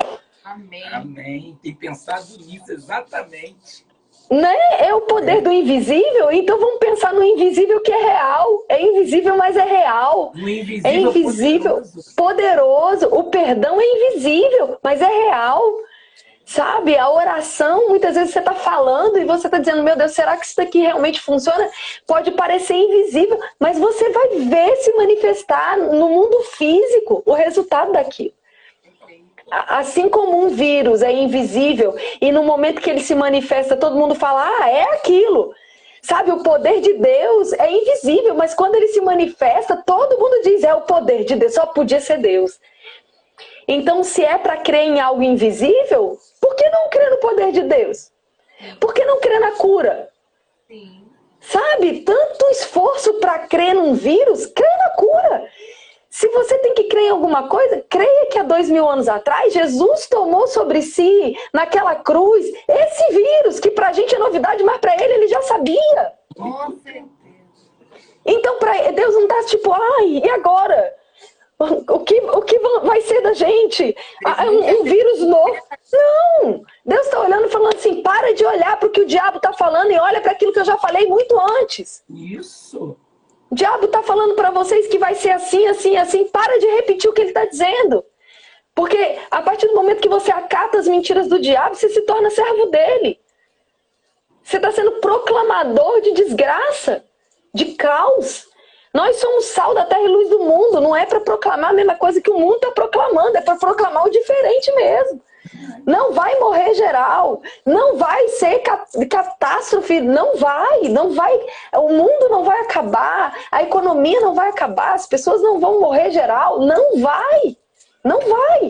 Amém. Amém. Tem pensado nisso exatamente. Né? É o poder do invisível, então vamos pensar no invisível que é real. É invisível, mas é real. No invisível, é invisível, poderoso. poderoso. O perdão é invisível, mas é real. Sabe? A oração, muitas vezes você está falando e você está dizendo, meu Deus, será que isso daqui realmente funciona? Pode parecer invisível, mas você vai ver se manifestar no mundo físico o resultado daquilo. Assim como um vírus é invisível e no momento que ele se manifesta, todo mundo fala, ah, é aquilo. Sabe, o poder de Deus é invisível, mas quando ele se manifesta, todo mundo diz, é o poder de Deus, só podia ser Deus. Então, se é para crer em algo invisível, por que não crer no poder de Deus? Por que não crer na cura? Sim. Sabe, tanto esforço para crer num vírus, crê na cura. Se você tem que crer em alguma coisa, creia que há dois mil anos atrás Jesus tomou sobre si, naquela cruz, esse vírus, que pra gente é novidade, mas pra ele ele já sabia. Com certeza. Então, pra, Deus não tá tipo, ai, e agora? O que, o que vai ser da gente? Ah, um, um vírus novo? Não! Deus está olhando e falando assim: para de olhar para o que o diabo está falando e olha para aquilo que eu já falei muito antes. Isso. O diabo está falando para vocês que vai ser assim, assim, assim. Para de repetir o que ele está dizendo. Porque a partir do momento que você acata as mentiras do diabo, você se torna servo dele. Você está sendo proclamador de desgraça, de caos. Nós somos sal da terra e luz do mundo. Não é para proclamar a mesma coisa que o mundo está proclamando, é para proclamar o diferente mesmo. Não vai morrer geral, não vai ser catástrofe, não vai, não vai, o mundo não vai acabar, a economia não vai acabar, as pessoas não vão morrer geral, não vai, não vai.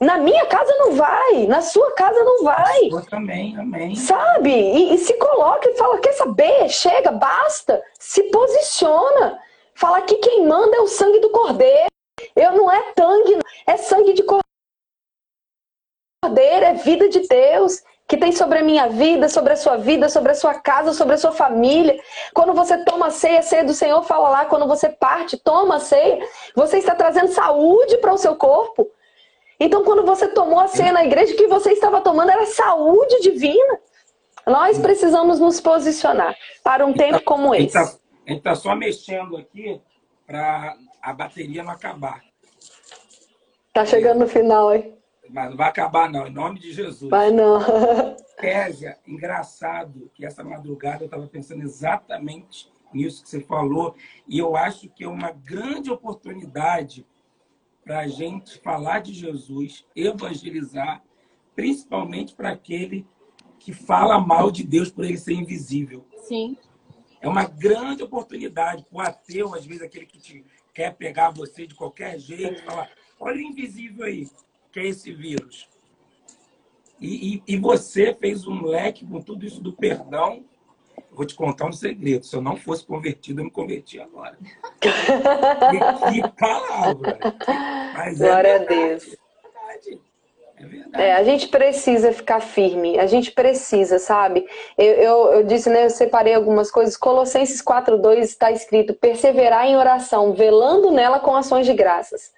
Na minha casa não vai, na sua casa não vai. Eu também, amém. Sabe? E, e se coloca e fala, quer saber? Chega, basta. Se posiciona. Fala que quem manda é o sangue do cordeiro. Eu não é tangue, é sangue de cordeiro cordeiro, é vida de Deus que tem sobre a minha vida, sobre a sua vida, sobre a sua casa, sobre a sua família. Quando você toma a ceia, a ceia do Senhor fala lá, quando você parte, toma a ceia, você está trazendo saúde para o seu corpo. Então, quando você tomou a ceia na igreja, o que você estava tomando era saúde divina. Nós precisamos nos posicionar para um tempo como esse. A gente está só mexendo aqui para a bateria não acabar. Tá chegando no final, hein? Mas não vai acabar, não, em nome de Jesus. Vai não. [laughs] Késia, engraçado que essa madrugada eu estava pensando exatamente nisso que você falou, e eu acho que é uma grande oportunidade para a gente falar de Jesus, evangelizar, principalmente para aquele que fala mal de Deus por ele ser invisível. Sim. É uma grande oportunidade para o ateu, às vezes aquele que te quer pegar você de qualquer jeito, falar, olha o invisível aí que é esse vírus. E, e, e, você fez um leque com tudo isso do perdão. Vou te contar um segredo. Se eu não fosse convertido, eu me converti agora. que, [laughs] que palavra! Mas é Glória é a Deus. É verdade. É verdade. É, a gente precisa ficar firme, a gente precisa, sabe? Eu, eu, eu disse, né? Eu separei algumas coisas. Colossenses 4,2 está escrito: perseverar em oração, velando nela com ações de graças.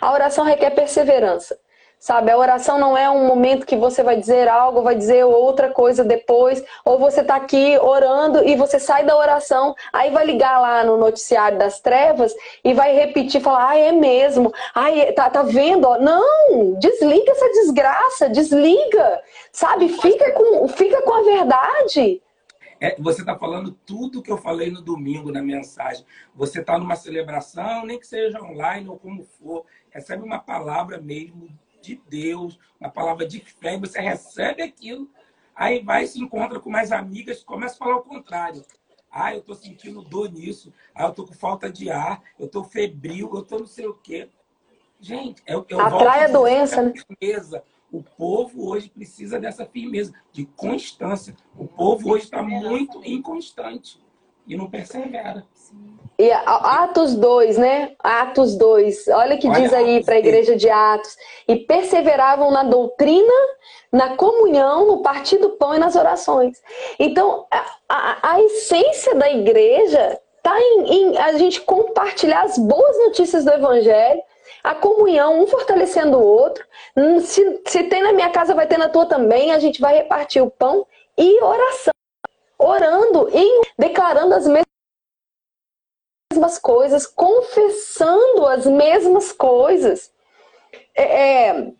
A oração requer perseverança. Sabe, a oração não é um momento que você vai dizer algo, vai dizer outra coisa depois, ou você está aqui orando e você sai da oração, aí vai ligar lá no noticiário das trevas e vai repetir, falar, ah, é mesmo, ai, tá, tá vendo? Não, desliga essa desgraça, desliga, sabe, fica com, fica com a verdade. É, você está falando tudo que eu falei no domingo na mensagem. Você está numa celebração, nem que seja online ou como for, recebe uma palavra mesmo de Deus, uma palavra de fé, você recebe aquilo, aí vai se encontra com mais amigas, começa a falar o contrário. Ah, eu estou sentindo dor nisso. Ah, eu estou com falta de ar. Eu estou febril. Eu estou não sei o quê. Gente, eu, eu Atrai a doença, né? Firmeza. O povo hoje precisa dessa firmeza, de constância. O povo hoje está muito inconstante e não persevera. E Atos 2, né? Atos 2. Olha que Olha, diz aí para a igreja de Atos. E perseveravam na doutrina, na comunhão, no partir do pão e nas orações. Então, a, a, a essência da igreja está em, em a gente compartilhar as boas notícias do evangelho, a comunhão, um fortalecendo o outro. Se, se tem na minha casa, vai ter na tua também. A gente vai repartir o pão e oração. Orando e declarando as mesmas coisas, confessando as mesmas coisas. É, é,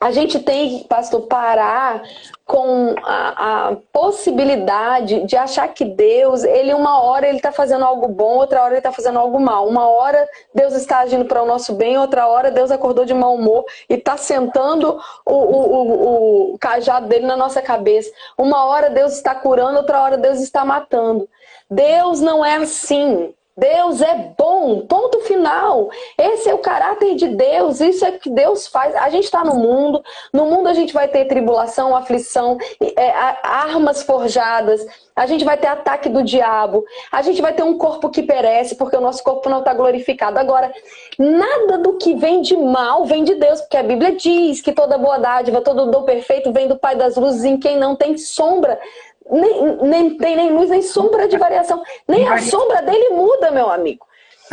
a gente tem, pastor, parar com a, a, possibilidade de achar que Deus, ele uma hora ele está fazendo algo bom, outra hora ele está fazendo algo mal. Uma hora Deus está agindo para o nosso bem, outra hora Deus acordou de mau humor e está sentando o, o, o, o cajado dele na nossa cabeça. Uma hora Deus está curando, outra hora Deus está matando. Deus não é assim. Deus é bom, ponto final. Esse é o caráter de Deus, isso é o que Deus faz. A gente está no mundo, no mundo a gente vai ter tribulação, aflição, é, armas forjadas, a gente vai ter ataque do diabo, a gente vai ter um corpo que perece, porque o nosso corpo não está glorificado. Agora, nada do que vem de mal vem de Deus, porque a Bíblia diz que toda boa dádiva, todo dom perfeito vem do Pai das luzes, em quem não tem sombra nem, nem tem nem luz, nem sombra de variação. Nem a sombra dele muda, meu amigo.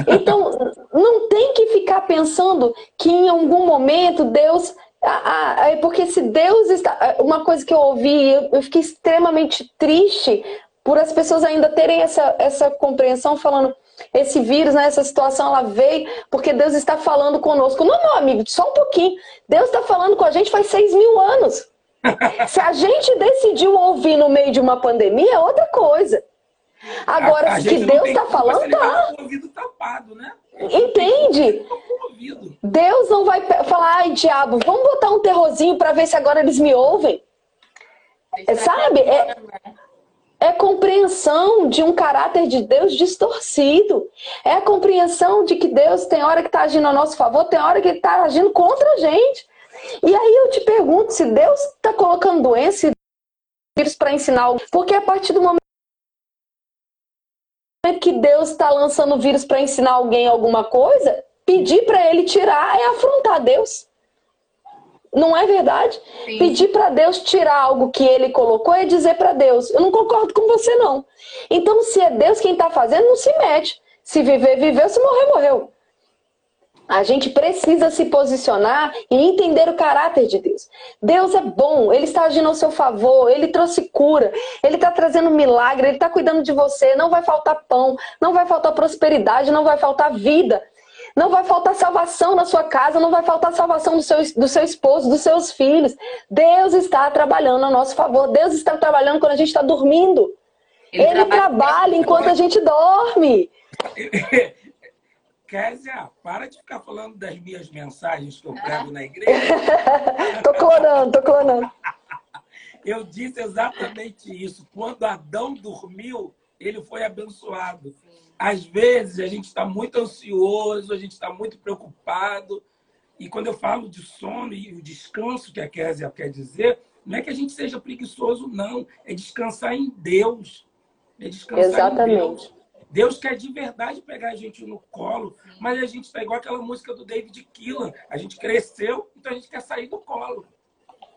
Então, [laughs] não tem que ficar pensando que em algum momento Deus. Ah, ah, porque se Deus está. Uma coisa que eu ouvi, eu, eu fiquei extremamente triste por as pessoas ainda terem essa, essa compreensão, falando esse vírus, né, essa situação, ela veio porque Deus está falando conosco. Não, meu amigo, só um pouquinho. Deus está falando com a gente faz seis mil anos. [laughs] Se a gente decidiu ouvir no meio de uma pandemia, é outra coisa. Agora, a, a que Deus está falando, tá. ouvido tapado, né? Entende? Deus não vai falar, ai, diabo, vamos botar um terrorzinho para ver se agora eles me ouvem. É, sabe? É, é compreensão de um caráter de Deus distorcido. É a compreensão de que Deus tem hora que está agindo a nosso favor, tem hora que ele está agindo contra a gente. E aí eu te pergunto se Deus está colocando doença e vírus para ensinar. Porque a partir do momento que Deus está lançando vírus para ensinar alguém alguma coisa, pedir para ele tirar é afrontar Deus. Não é verdade? Sim. Pedir para Deus tirar algo que ele colocou é dizer para Deus: Eu não concordo com você, não. Então, se é Deus quem está fazendo, não se mete. Se viver, viveu. Se morrer, morreu. A gente precisa se posicionar e entender o caráter de Deus. Deus é bom, Ele está agindo ao seu favor, Ele trouxe cura, Ele está trazendo milagre, Ele está cuidando de você. Não vai faltar pão, não vai faltar prosperidade, não vai faltar vida. Não vai faltar salvação na sua casa, não vai faltar salvação do seu, do seu esposo, dos seus filhos. Deus está trabalhando a nosso favor. Deus está trabalhando quando a gente está dormindo. Ele, Ele trabalha, trabalha enquanto a gente dorme. [laughs] Kézia, para de ficar falando das minhas mensagens que eu prego na [laughs] igreja. tô clonando, tô clonando. [laughs] Eu disse exatamente isso. Quando Adão dormiu, ele foi abençoado. Às vezes a gente está muito ansioso, a gente está muito preocupado. E quando eu falo de sono e o descanso que a Kézia quer dizer, não é que a gente seja preguiçoso, não. É descansar em Deus. É descansar Exatamente. em Deus. Deus quer de verdade pegar a gente no colo, mas a gente está igual aquela música do David Keelan. A gente cresceu, então a gente quer sair do colo.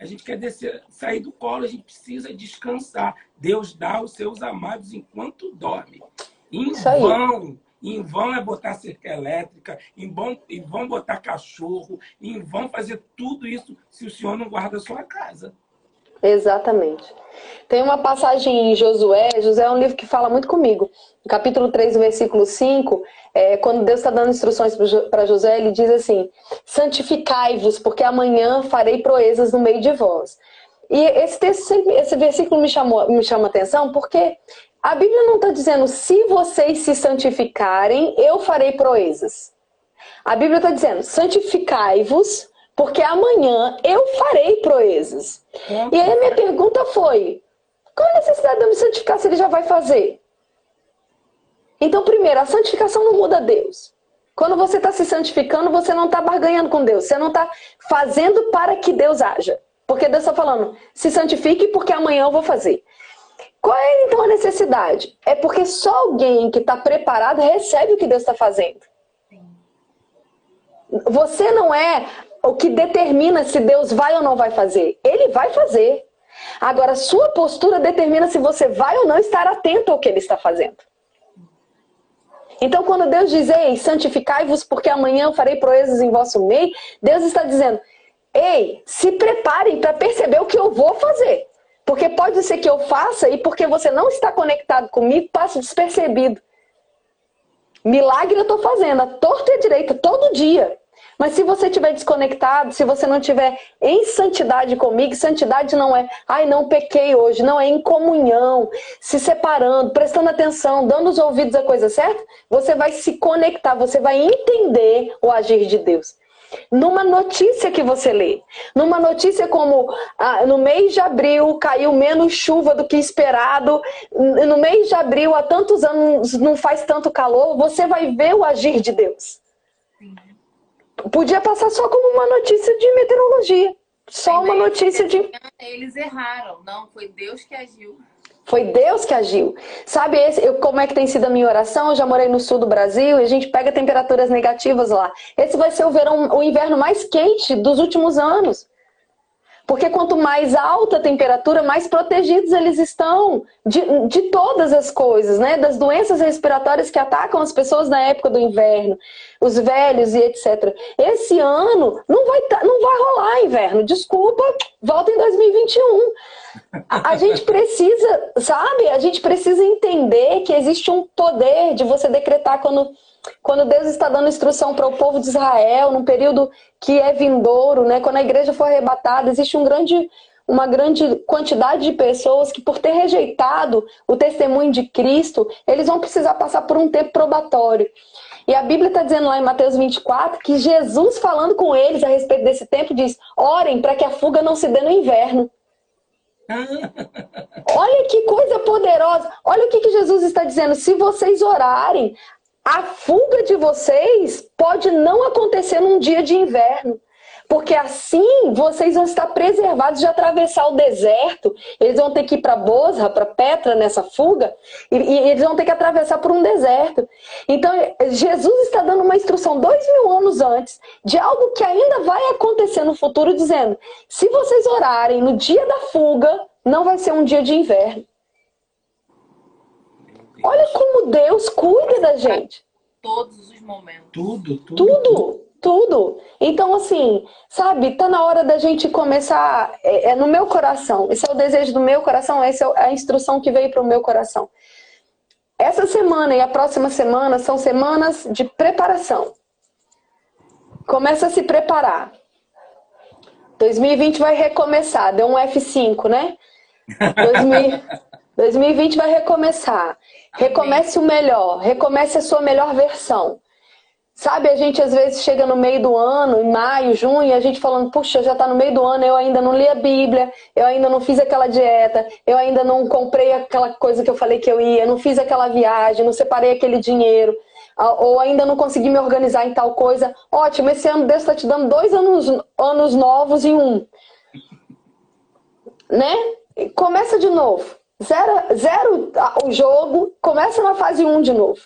gente quer descer, sair do colo, a gente precisa descansar. Deus dá os seus amados enquanto dorme. Em vão, em vão é botar cerca elétrica, em vão, em vão botar cachorro, em vão fazer tudo isso se o Senhor não guarda a sua casa. Exatamente. Tem uma passagem em Josué, Josué é um livro que fala muito comigo. No capítulo 3, versículo 5, é, quando Deus está dando instruções para Josué, ele diz assim: santificai-vos, porque amanhã farei proezas no meio de vós. E esse texto, esse versículo me chamou, me chama atenção, porque a Bíblia não está dizendo se vocês se santificarem, eu farei proezas. A Bíblia está dizendo santificai-vos, porque amanhã eu farei proezas. E aí a minha pergunta foi: qual a necessidade de eu me santificar se ele já vai fazer? Então, primeiro, a santificação não muda Deus. Quando você está se santificando, você não está barganhando com Deus. Você não está fazendo para que Deus haja. Porque Deus está falando, se santifique porque amanhã eu vou fazer. Qual é então a necessidade? É porque só alguém que está preparado recebe o que Deus está fazendo. Você não é o que determina se Deus vai ou não vai fazer. Ele vai fazer. Agora, sua postura determina se você vai ou não estar atento ao que ele está fazendo. Então, quando Deus diz, ei, santificai-vos, porque amanhã eu farei proezas em vosso meio, Deus está dizendo, ei, se preparem para perceber o que eu vou fazer. Porque pode ser que eu faça e porque você não está conectado comigo, passe despercebido. Milagre eu estou fazendo, a torta e a direita, todo dia. Mas se você estiver desconectado, se você não estiver em santidade comigo, santidade não é, ai, não pequei hoje, não é em comunhão, se separando, prestando atenção, dando os ouvidos à coisa certa, você vai se conectar, você vai entender o agir de Deus. Numa notícia que você lê, numa notícia como ah, no mês de abril caiu menos chuva do que esperado, no mês de abril há tantos anos não faz tanto calor, você vai ver o agir de Deus. Podia passar só como uma notícia de meteorologia. Só uma notícia de. Eles erraram. Não, foi Deus que agiu. Foi Deus que agiu. Sabe esse, eu, como é que tem sido a minha oração? Eu já morei no sul do Brasil e a gente pega temperaturas negativas lá. Esse vai ser o verão, o inverno mais quente dos últimos anos. Porque quanto mais alta a temperatura, mais protegidos eles estão de, de todas as coisas, né? Das doenças respiratórias que atacam as pessoas na época do inverno, os velhos e etc. Esse ano não vai, tá, não vai rolar inverno. Desculpa, volta em 2021. A, a gente precisa, sabe? A gente precisa entender que existe um poder de você decretar quando quando Deus está dando instrução para o povo de Israel, num período que é vindouro, né? quando a igreja for arrebatada, existe um grande, uma grande quantidade de pessoas que, por ter rejeitado o testemunho de Cristo, eles vão precisar passar por um tempo probatório. E a Bíblia está dizendo lá em Mateus 24 que Jesus, falando com eles a respeito desse tempo, diz: orem para que a fuga não se dê no inverno. [laughs] Olha que coisa poderosa. Olha o que, que Jesus está dizendo. Se vocês orarem, a fuga de vocês pode não acontecer num dia de inverno. Porque assim vocês vão estar preservados de atravessar o deserto. Eles vão ter que ir para Bosra, para Petra nessa fuga, e, e, eles vão ter que atravessar por um deserto. Então, Jesus está dando uma instrução dois mil anos antes de algo que ainda vai acontecer no futuro, dizendo: se vocês orarem no dia da fuga, não vai ser um dia de inverno. Olha como Deus cuida da gente. Todos os momentos. Tudo, tudo. Tudo, tudo. Então, assim, sabe, tá na hora da gente começar. É, é no meu coração. Esse é o desejo do meu coração, essa é a instrução que veio para o meu coração. Essa semana e a próxima semana são semanas de preparação. Começa a se preparar. 2020 vai recomeçar, deu um F5, né? 2000... [laughs] 2020 vai recomeçar. Recomece o melhor, recomece a sua melhor versão. Sabe, a gente às vezes chega no meio do ano, em maio, junho, e a gente falando, puxa, já está no meio do ano, eu ainda não li a Bíblia, eu ainda não fiz aquela dieta, eu ainda não comprei aquela coisa que eu falei que eu ia, não fiz aquela viagem, não separei aquele dinheiro, ou ainda não consegui me organizar em tal coisa. Ótimo, esse ano Deus está te dando dois anos, anos novos em um. Né? Começa de novo. Zero, zero o jogo, começa na fase 1 de novo.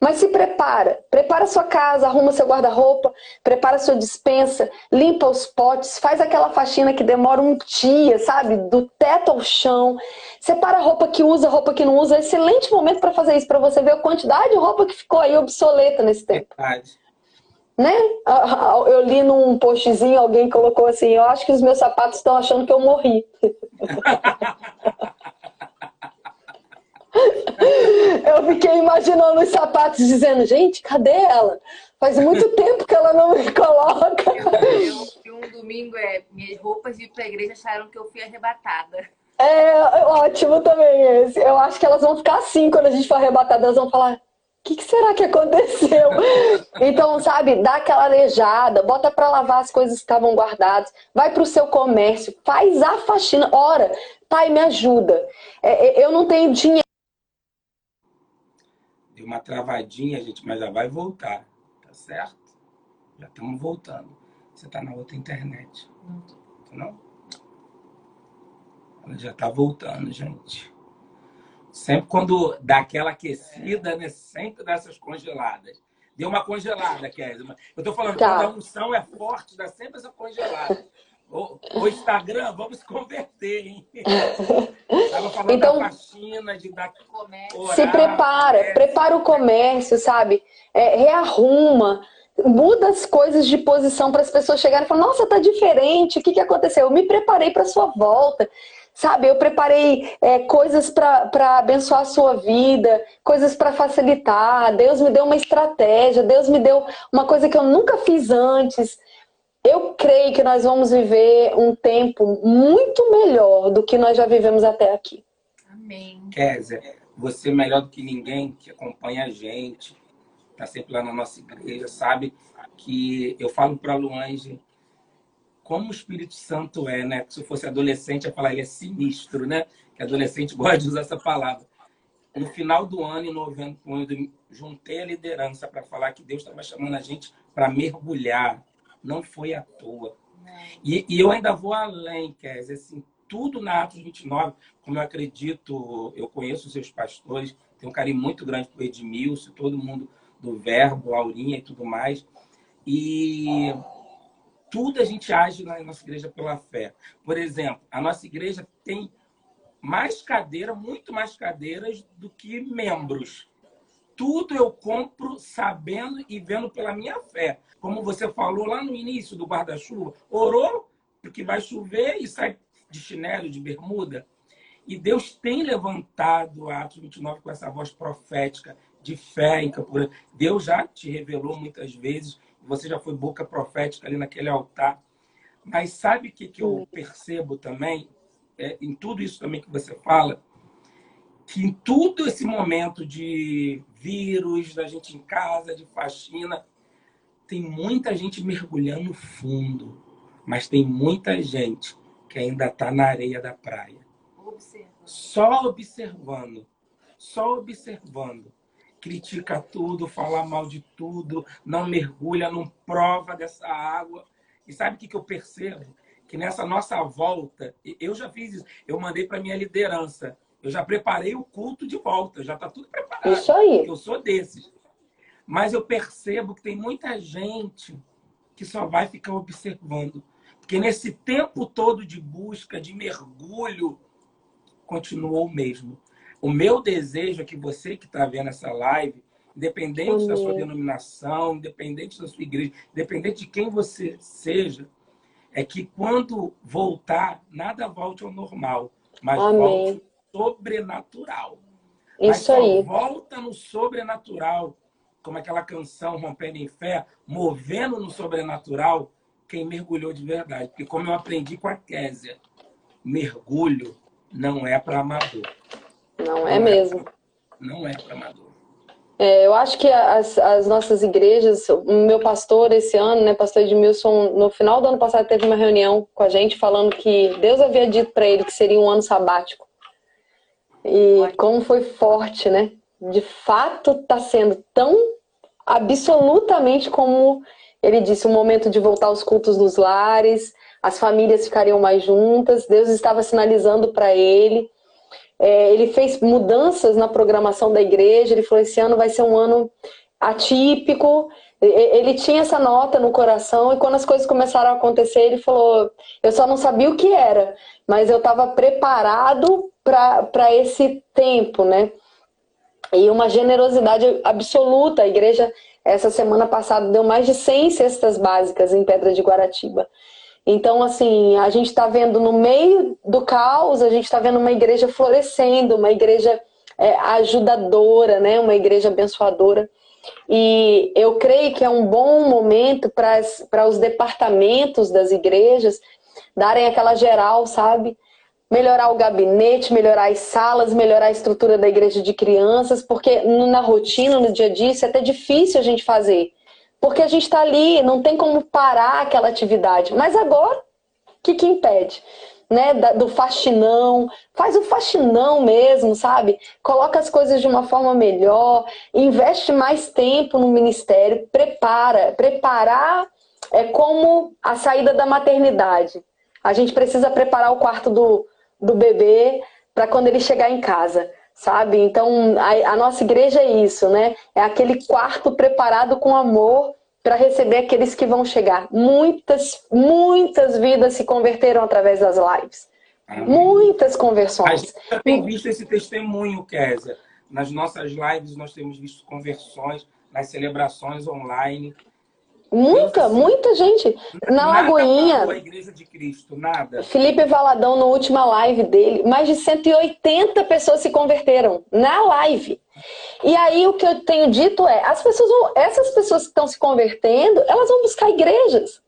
Mas se prepara, prepara sua casa, arruma seu guarda-roupa, prepara sua dispensa, limpa os potes, faz aquela faxina que demora um dia, sabe? Do teto ao chão. Separa a roupa que usa, roupa que não usa. Excelente momento para fazer isso, para você ver a quantidade de roupa que ficou aí obsoleta nesse tempo. Verdade. Né? Eu li num postzinho, alguém colocou assim, eu acho que os meus sapatos estão achando que eu morri. [laughs] Eu fiquei imaginando os sapatos dizendo, gente, cadê ela? Faz muito [laughs] tempo que ela não me coloca. Eu, um domingo é, minhas roupas de ir pra igreja acharam que eu fui arrebatada. É, ótimo também esse. Eu acho que elas vão ficar assim quando a gente for arrebatada, elas vão falar, o que, que, será que aconteceu? [laughs] então, sabe, dá aquela arejada, bota para lavar as coisas que estavam guardadas, vai para o seu comércio, faz a faxina. Ora, pai, me ajuda. É, é eu não tenho dinheiro. Deu uma travadinha, gente, mas já vai voltar, tá certo? Já estamos voltando. Você está na outra internet. Não tô. Não? Ela já está voltando, gente. Sempre quando dá aquela aquecida, né? Sempre dessas congeladas. Deu uma congelada, Kézia. Eu tô falando, tá. quando a unção é forte, dá sempre essa congelada. O, o Instagram, vamos se converter, hein? [laughs] Falando então, da faxina, de dar comércio. Se prepara, comércio. prepara o comércio, sabe? É, rearruma, muda as coisas de posição para as pessoas chegarem e falar, nossa, tá diferente, o que, que aconteceu? Eu me preparei para sua volta. Sabe, eu preparei é, coisas para abençoar a sua vida, coisas para facilitar. Deus me deu uma estratégia, Deus me deu uma coisa que eu nunca fiz antes eu creio que nós vamos viver um tempo muito melhor do que nós já vivemos até aqui. Amém. Kézia, você é melhor do que ninguém que acompanha a gente, está sempre lá na nossa igreja, sabe que eu falo para a Luange como o Espírito Santo é, né? Se eu fosse adolescente, eu ia falar ele é sinistro, né? Que adolescente [laughs] gosta de usar essa palavra. No final do ano, em novembro, quando eu juntei a liderança para falar que Deus estava chamando a gente para mergulhar, não foi à toa. E, e, eu ainda vou além, Kézia, assim, tudo na Atos 29, como eu acredito, eu conheço os seus pastores, tenho um carinho muito grande por Edmilson, todo mundo do Verbo, Aurinha e tudo mais. E tudo a gente age na nossa igreja pela fé. Por exemplo, a nossa igreja tem mais cadeiras, muito mais cadeiras do que membros tudo eu compro sabendo e vendo pela minha fé. Como você falou lá no início do guarda-chuva, orou porque vai chover e sai de chinelo, de bermuda. E Deus tem levantado a Atos 29 com essa voz profética de fé em Campura. Deus já te revelou muitas vezes, você já foi boca profética ali naquele altar. Mas sabe o que, que eu percebo também, é, em tudo isso também que você fala? Que em todo esse momento de vírus, da gente em casa, de faxina, tem muita gente mergulhando fundo, mas tem muita gente que ainda está na areia da praia. Observa. Só observando, só observando. Critica tudo, fala mal de tudo, não mergulha, não prova dessa água. E sabe o que, que eu percebo? Que nessa nossa volta, eu já fiz isso, eu mandei para minha liderança eu já preparei o culto de volta, já está tudo preparado. Isso aí. Eu sou desses. Mas eu percebo que tem muita gente que só vai ficar observando. Porque nesse tempo todo de busca, de mergulho, continuou o mesmo. O meu desejo é que você que está vendo essa live, independente Amém. da sua denominação, independente da sua igreja, independente de quem você seja, é que quando voltar, nada volte ao normal, mas Amém. volte sobrenatural. Isso aí. volta no sobrenatural, como aquela canção Rompendo em Fé, movendo no sobrenatural, quem mergulhou de verdade. Porque como eu aprendi com a Késia, mergulho não é para amador. Não, não é, é mesmo. Pra, não é para amador. É, eu acho que as, as, nossas igrejas, o meu pastor esse ano, né, pastor Edmilson, no final do ano passado teve uma reunião com a gente falando que Deus havia dito para ele que seria um ano sabático. E como foi forte, né? De fato, está sendo tão absolutamente como ele disse, o momento de voltar aos cultos nos lares, as famílias ficariam mais juntas, Deus estava sinalizando para ele. é, ele fez mudanças na programação da igreja. Ele falou: esse ano vai ser um ano atípico. Ele tinha essa nota no coração e quando as coisas começaram a acontecer, ele falou: eu só não sabia o que era, mas eu estava preparado para esse tempo, né? E uma generosidade absoluta. A igreja, essa semana passada, deu mais de 100 cestas básicas em Pedra de Guaratiba. Então, assim, a gente está vendo no meio do caos, a gente está vendo uma igreja florescendo, uma igreja é, ajudadora, né? uma igreja abençoadora. E eu creio que é um bom momento para os departamentos das igrejas darem aquela geral, sabe? Melhorar o gabinete, melhorar as salas, melhorar a estrutura da igreja de crianças, porque na rotina, no dia a dia, isso é até difícil a gente fazer. Porque a gente está ali, não tem como parar aquela atividade. Mas agora, o que, que impede? Né, do faxinão, faz o faxinão mesmo, sabe? Coloca as coisas de uma forma melhor, investe mais tempo no ministério, prepara. Preparar é como a saída da maternidade. A gente precisa preparar o quarto do, do bebê para quando ele chegar em casa sabe? Então, a, a, nossa igreja é isso, né? É aquele quarto preparado com amor para receber aqueles que vão chegar. Muitas, muitas vidas se converteram através das lives. Amém. Muitas conversões. A gente tem visto esse testemunho, Kézia. Nas nossas lives nós temos visto conversões, nas celebrações online. Muita, muita gente. Na nada Lagoinha. A Igreja de Cristo, nada. Felipe Valadão, na última live dele, mais de 180 pessoas se converteram na live. E aí o que eu tenho dito é, as pessoas vão, essas pessoas que estão se convertendo, elas vão buscar igrejas.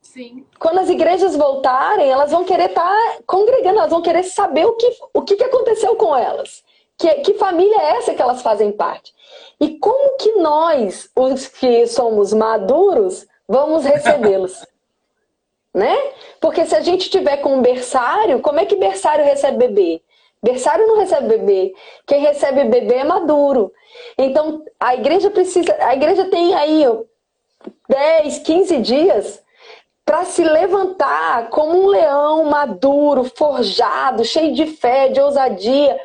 Sim. Quando as igrejas voltarem, elas vão querer estar tá congregando, elas vão querer saber o que, o que aconteceu com elas. Que, que família é essa que elas fazem parte? E como que nós, os que somos maduros, vamos recebê-los? [laughs] né? Porque se a gente tiver com um berçário, como é que berçário recebe bebê? Berçário não recebe bebê. Quem recebe bebê é maduro. Então, a igreja precisa. A igreja tem aí 10, 15 dias para se levantar como um leão maduro, forjado, cheio de fé, de ousadia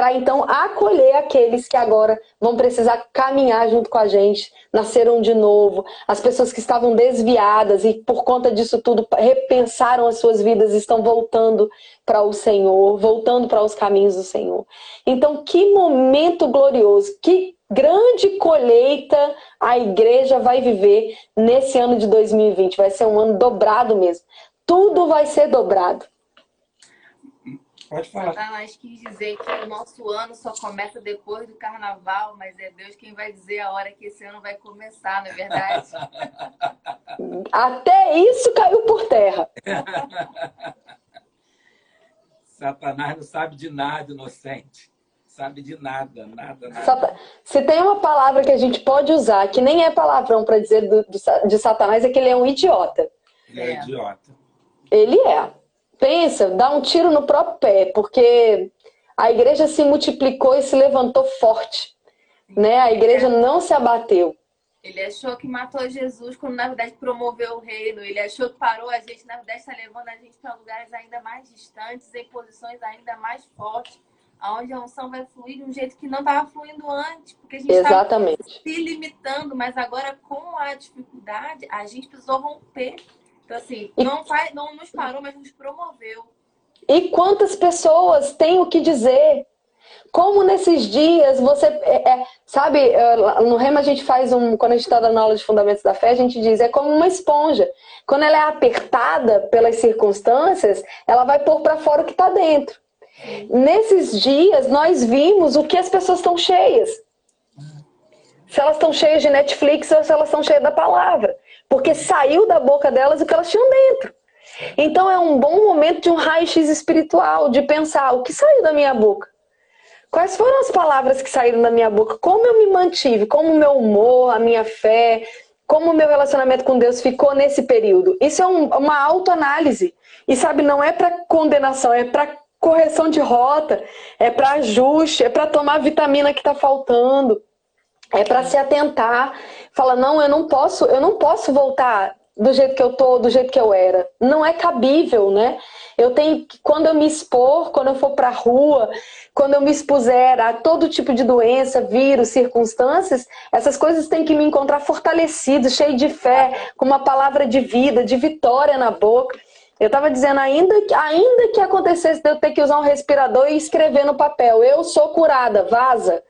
para então acolher aqueles que agora vão precisar caminhar junto com a gente, nasceram de novo, as pessoas que estavam desviadas e por conta disso tudo repensaram as suas vidas, estão voltando para o Senhor, voltando para os caminhos do Senhor. Então, que momento glorioso, que grande colheita a igreja vai viver nesse ano de 2020. Vai ser um ano dobrado mesmo. Tudo vai ser dobrado. Pode falar. Satanás quis dizer que o nosso ano só começa depois do carnaval, mas é Deus quem vai dizer a hora que esse ano vai começar, não é verdade? [laughs] Até isso caiu por terra. [laughs] Satanás não sabe de nada, inocente. Sabe de nada, nada, nada. Se tem uma palavra que a gente pode usar, que nem é palavrão para dizer do, do, de Satanás, é que ele é um idiota. Ele é, é idiota. Ele é pensa, dá um tiro no próprio pé, porque a igreja se multiplicou e se levantou forte. Né? A igreja não se abateu. Ele achou que matou Jesus quando na verdade promoveu o reino. Ele achou que parou a gente, na verdade está levando a gente para lugares ainda mais distantes, em posições ainda mais fortes, aonde a unção vai fluir de um jeito que não estava fluindo antes, porque a gente estava se limitando, mas agora com a dificuldade a gente precisou romper então, assim, não, faz, não nos parou, mas nos promoveu. E quantas pessoas têm o que dizer? Como nesses dias você. É, é, sabe, é, no Rema a gente faz um. Quando a gente está dando aula de fundamentos da fé, a gente diz: é como uma esponja. Quando ela é apertada pelas circunstâncias, ela vai pôr para fora o que está dentro. Nesses dias, nós vimos o que as pessoas estão cheias. Se elas estão cheias de Netflix ou se elas estão cheias da palavra porque saiu da boca delas o que elas tinham dentro. Então é um bom momento de um raio-x espiritual, de pensar o que saiu da minha boca. Quais foram as palavras que saíram da minha boca? Como eu me mantive? Como o meu humor, a minha fé, como o meu relacionamento com Deus ficou nesse período? Isso é um, uma autoanálise. E sabe, não é para condenação, é para correção de rota, é para ajuste, é para tomar a vitamina que está faltando, é para se atentar fala: "Não, eu não posso, eu não posso voltar do jeito que eu tô, do jeito que eu era". Não é cabível, né? Eu tenho que, quando eu me expor, quando eu for para a rua, quando eu me expuser a todo tipo de doença, vírus, circunstâncias, essas coisas têm que me encontrar fortalecido, cheio de fé, com uma palavra de vida, de vitória na boca. Eu estava dizendo, ainda, ainda que acontecesse de eu ter que usar um respirador e escrever no papel, eu sou curada, vaza.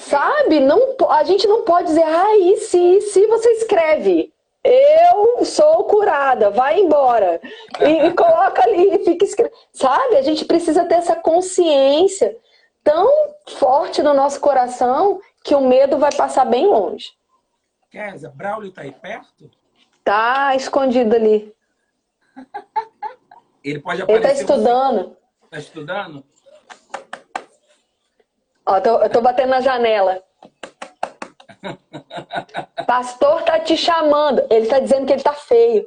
Sabe? Não, a gente não pode dizer, ah, e se, se você escreve, eu sou curada, vai embora. E, e coloca ali e fica escrevendo. Sabe? A gente precisa ter essa consciência tão forte no nosso coração que o medo vai passar bem longe. Kézia, Braulio tá aí perto? Tá escondido ali. Ele pode aparecer. Ele tá estudando. Tá estudando? Ó, tô, eu tô batendo na janela. Pastor tá te chamando. Ele tá dizendo que ele tá feio.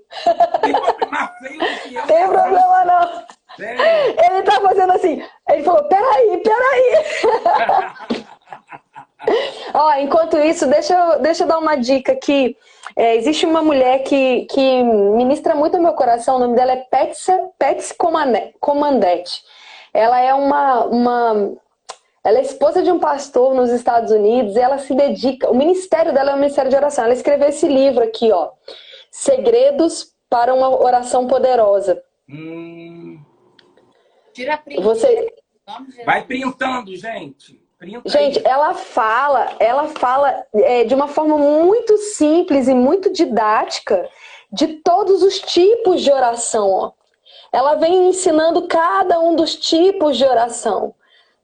Tem problema feio que eu. Tem problema não. Ele tá fazendo assim. Ele falou: peraí, peraí. [laughs] Ó, enquanto isso, deixa eu, deixa eu dar uma dica aqui. É, existe uma mulher que, que ministra muito no meu coração, o nome dela é Patsy Comandete. Ela é uma, uma. Ela é esposa de um pastor nos Estados Unidos e ela se dedica. O ministério dela é um ministério de oração. Ela escreveu esse livro aqui, ó. Segredos para uma oração poderosa. Hum. Tira print. Você... Vai printando, gente. Gente, ela fala, ela fala é, de uma forma muito simples e muito didática de todos os tipos de oração. Ó. Ela vem ensinando cada um dos tipos de oração,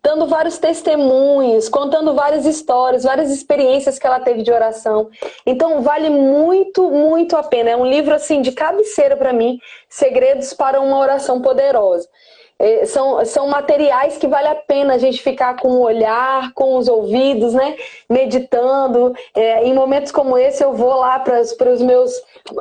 dando vários testemunhos, contando várias histórias, várias experiências que ela teve de oração. Então vale muito, muito a pena. É um livro assim de cabeceira para mim, Segredos para uma oração poderosa. É, são, são materiais que vale a pena a gente ficar com o olhar, com os ouvidos, né? Meditando. É, em momentos como esse, eu vou lá para os meus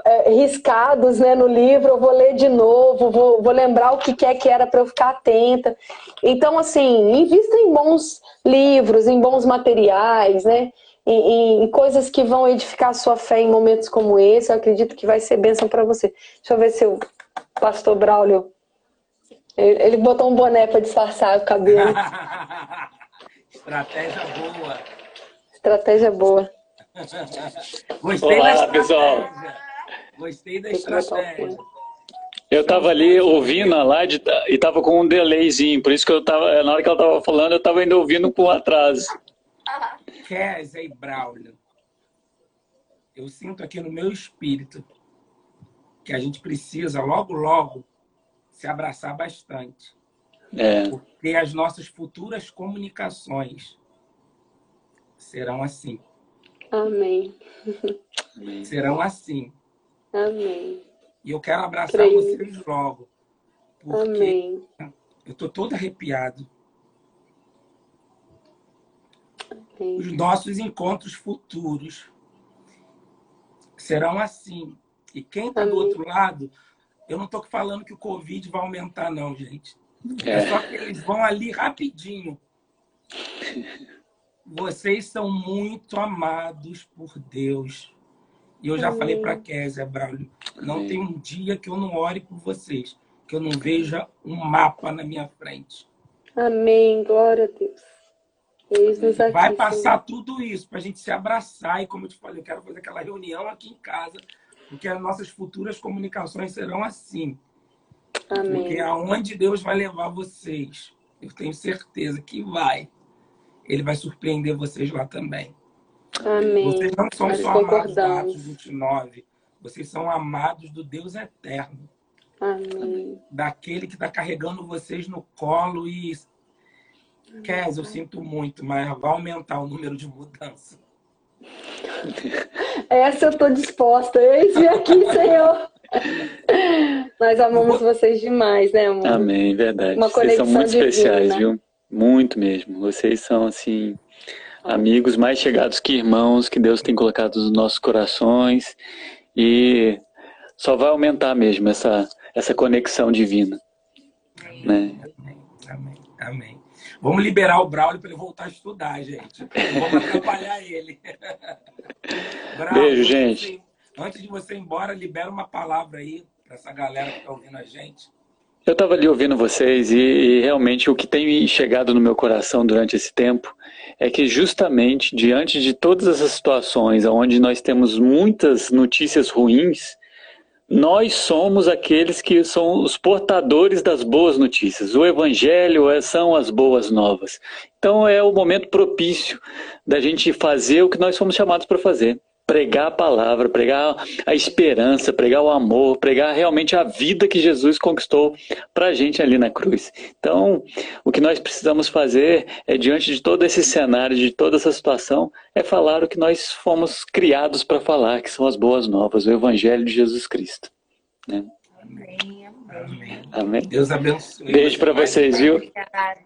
é, riscados né, no livro, eu vou ler de novo, vou, vou lembrar o que é que era para eu ficar atenta. Então, assim, invista em bons livros, em bons materiais, né? Em, em, coisas que vão edificar a sua fé em momentos como esse. Eu acredito que vai ser bênção para você. Deixa eu ver se o pastor Braulio ele botou um boné para disfarçar o cabelo. [laughs] Estratégia boa. Estratégia boa. Gostei Olá, da pessoal. Gostei da estratégia. Eu tava ali ouvindo a live e tava com um delayzinho, por isso que eu tava, na hora que ela tava falando, eu tava ainda ouvindo com atraso. Kézia Braulio, eu sinto aqui no meu espírito que a gente precisa logo, logo se abraçar bastante. É. Porque as nossas futuras comunicações serão assim. Amém. [laughs] Serão assim. Amém. E eu quero abraçar Creio. vocês logo. Porque Amém. eu estou todo arrepiado. Amém. Os nossos encontros futuros serão assim. E quem está do outro lado eu não estou falando que o Covid vai aumentar, não, gente. É. é só que eles vão ali rapidinho. Vocês são muito amados por Deus. E eu já Amém. falei para Kézia, Braulio, não Amém. tem um dia que eu não ore por vocês, que eu não veja um mapa na minha frente. Amém. Glória a Deus. Vai passar tudo isso para a gente se abraçar. E como eu te falei, eu quero fazer aquela reunião aqui em casa porque as nossas futuras comunicações serão assim. Amém. Porque aonde Deus vai levar vocês, eu tenho certeza que vai. Ele vai surpreender vocês lá também. Amém. Vocês não são Nós só amados Atos 29, vocês são amados do Deus eterno. Amém. Daquele que está carregando vocês no colo e. Kes, eu sinto muito, mas vai aumentar o número de mudanças. [laughs] Essa eu estou disposta. Eis-me aqui, Senhor. Nós amamos vocês demais, né, amor? Amém, verdade. Uma vocês são muito divina. especiais, viu? Muito mesmo. Vocês são, assim, amigos mais chegados que irmãos que Deus tem colocado nos nossos corações. E só vai aumentar mesmo essa, essa conexão divina. Amém. Né? Amém. Amém. Vamos liberar o Braulio para ele voltar a estudar, gente. Vamos atrapalhar ele. [laughs] Braulio, Beijo, gente. Antes de você ir embora, libera uma palavra aí para essa galera que está ouvindo a gente? Eu estava ali ouvindo vocês e, e, realmente o que tem chegado no meu coração durante esse tempo é que justamente diante de todas essas situações onde nós temos muitas notícias ruins, nós somos aqueles que são os portadores das boas notícias. O Evangelho é, são as boas novas. Então é o momento propício da gente fazer o que nós fomos chamados para fazer pregar a palavra, pregar a esperança, pregar o amor, pregar realmente a vida que Jesus conquistou para a gente ali na cruz. Então, o que nós precisamos fazer é, diante de todo esse cenário, de toda essa situação, é falar o que nós fomos criados para falar, que são as boas novas, o Evangelho de Jesus Cristo. Né? Amém. Amém. Amém. Deus abençoe. Beijo para vocês, viu?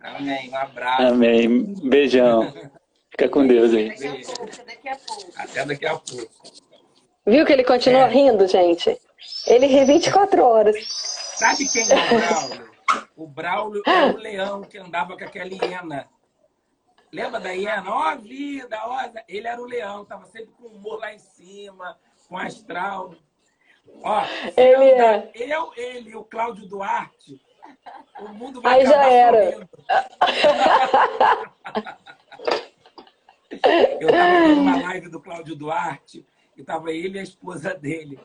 Amém. Um abraço. Amém. Beijão. [laughs] Fica com Deus aí. Daqui a pouco, daqui a pouco. Até daqui a pouco. Viu que ele continua é. rindo, gente? Ele ri 24 horas. Sabe quem é o Braulio? O Braulio é o leão que andava com aquela hiena. Lembra da hiena? Ó, oh, vida, ó. Ele era o leão, tava sempre com humor lá em cima, com astral. Ó, ele é. Eu, ele e o Cláudio Duarte, o mundo vai Aí já era. [laughs] Eu estava vendo uma live do Cláudio Duarte, e estava ele e a esposa dele.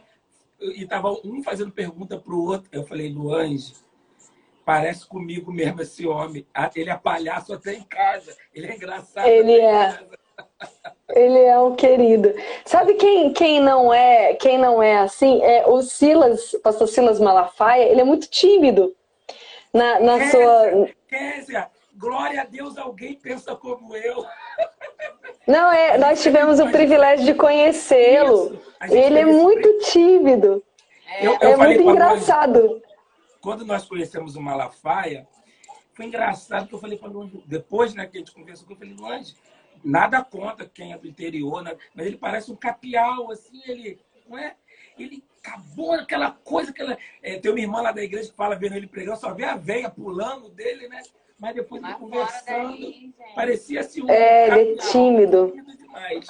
E estava um fazendo pergunta para o outro. Eu falei, Luange, parece comigo mesmo esse homem. Ah, ele é palhaço até em casa. Ele é engraçado. Ele é. Ele é um querido. Sabe quem, quem não é quem não é assim? É o Silas, pastor Silas Malafaia, ele é muito tímido. Na, na Kézia, sua. Kézia, glória a Deus, alguém pensa como eu. [laughs] Não, é, nós tivemos o privilégio de conhecê-lo. Ele é muito tímido. É, eu, eu é muito engraçado. Quando nós conhecemos o Malafaia, foi engraçado que eu falei para o depois né, que a gente conversou, eu falei, Luange, nada contra quem é do interior, né, mas ele parece um capial, assim, ele, não é? Ele acabou aquela coisa, aquela... É, tem uma irmã lá da igreja que fala vendo ele pregar, só vê a veia pulando dele, né? Mas depois de conversando, daí, parecia assim um É, ele é tímido.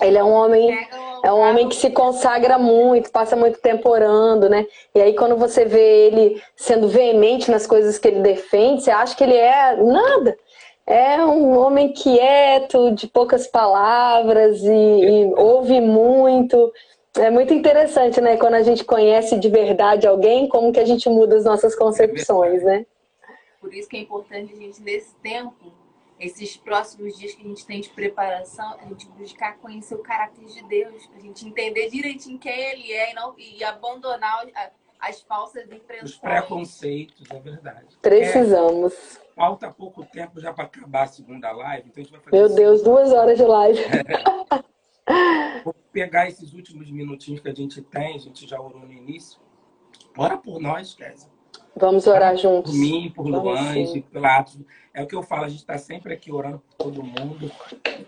Ele é um homem, é um homem que se consagra muito, passa muito tempo orando, né? E aí quando você vê ele sendo veemente nas coisas que ele defende, você acha que ele é nada. É um homem quieto, de poucas palavras e, e ouve muito. É muito interessante, né? Quando a gente conhece de verdade alguém, como que a gente muda as nossas concepções, né? Por isso que é importante a gente, nesse tempo, esses próximos dias que a gente tem de preparação, a gente buscar conhecer o caráter de Deus, a gente entender direitinho quem Ele é e, não, e abandonar as falsas impressões. Os preconceitos, é verdade. Precisamos. É, falta pouco tempo já para acabar a segunda live, então a gente vai fazer. Meu Deus, duas horas de live. É. [laughs] Vou pegar esses últimos minutinhos que a gente tem, a gente já orou no início. Ora por nós, Kézia. Vamos orar juntos. Por mim, por Luange, pela Atos. É o que eu falo, a gente está sempre aqui orando por todo mundo,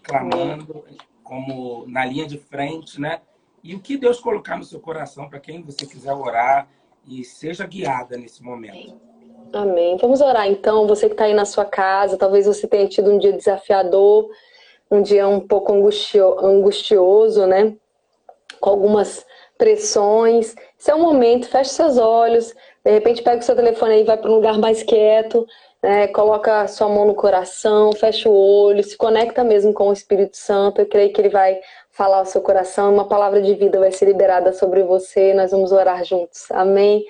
clamando, como na linha de frente, né? E o que Deus colocar no seu coração para quem você quiser orar e seja guiada nesse momento. Amém. Vamos orar então. Você que está aí na sua casa, talvez você tenha tido um dia desafiador, um dia um pouco angustio, angustioso, né? Com algumas pressões. Esse é o momento, feche seus olhos, de repente pega o seu telefone aí, vai para um lugar mais quieto, né? coloca sua mão no coração, fecha o olho, se conecta mesmo com o Espírito Santo. Eu creio que ele vai falar ao seu coração, uma palavra de vida vai ser liberada sobre você. Nós vamos orar juntos. Amém.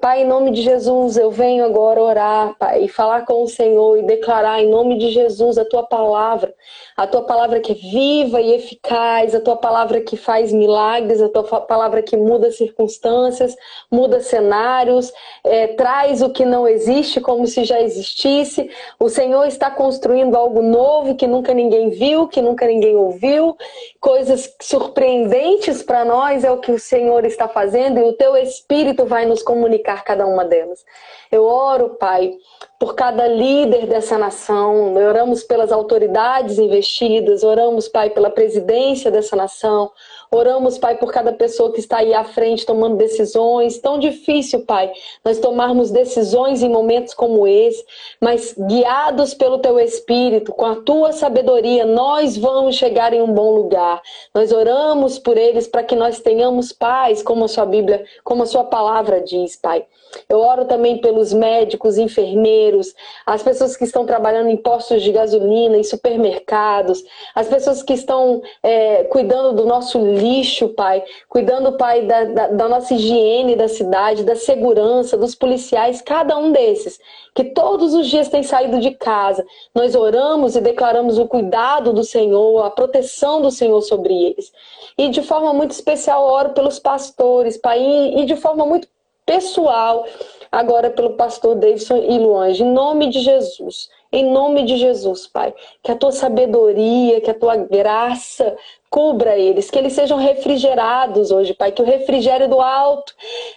Pai, em nome de Jesus, eu venho agora orar, Pai, e falar com o Senhor e declarar em nome de Jesus a tua palavra, a tua palavra que é viva e eficaz, a tua palavra que faz milagres, a tua palavra que muda circunstâncias, muda cenários, é, traz o que não existe como se já existisse. O Senhor está construindo algo novo que nunca ninguém viu, que nunca ninguém ouviu, coisas surpreendentes para nós é o que o Senhor está fazendo e o teu Espírito vai nos comunicar cada uma delas. Eu oro, Pai, por cada líder dessa nação, oramos pelas autoridades investidas, oramos, Pai, pela presidência dessa nação, Oramos, Pai, por cada pessoa que está aí à frente tomando decisões. Tão difícil, Pai, nós tomarmos decisões em momentos como esse, mas guiados pelo Teu Espírito, com a Tua sabedoria, nós vamos chegar em um bom lugar. Nós oramos por eles para que nós tenhamos paz, como a Sua Bíblia, como a Sua palavra diz, Pai. Eu oro também pelos médicos, enfermeiros, as pessoas que estão trabalhando em postos de gasolina, em supermercados, as pessoas que estão é, cuidando do nosso lixo, Pai, cuidando, Pai, da, da, da nossa higiene da cidade, da segurança, dos policiais, cada um desses, que todos os dias têm saído de casa. Nós oramos e declaramos o cuidado do Senhor, a proteção do Senhor sobre eles. E de forma muito especial, oro pelos pastores, Pai, e de forma muito pessoal, agora pelo pastor Davidson e Luange, em nome de Jesus. Em nome de Jesus, Pai, que a tua sabedoria, que a tua graça cubra eles, que eles sejam refrigerados hoje, Pai, que o refrigério do alto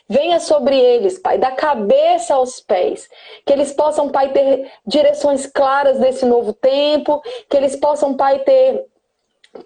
venha sobre eles, Pai, da cabeça aos pés, que eles possam, Pai, ter direções claras nesse novo tempo, que eles possam, Pai, ter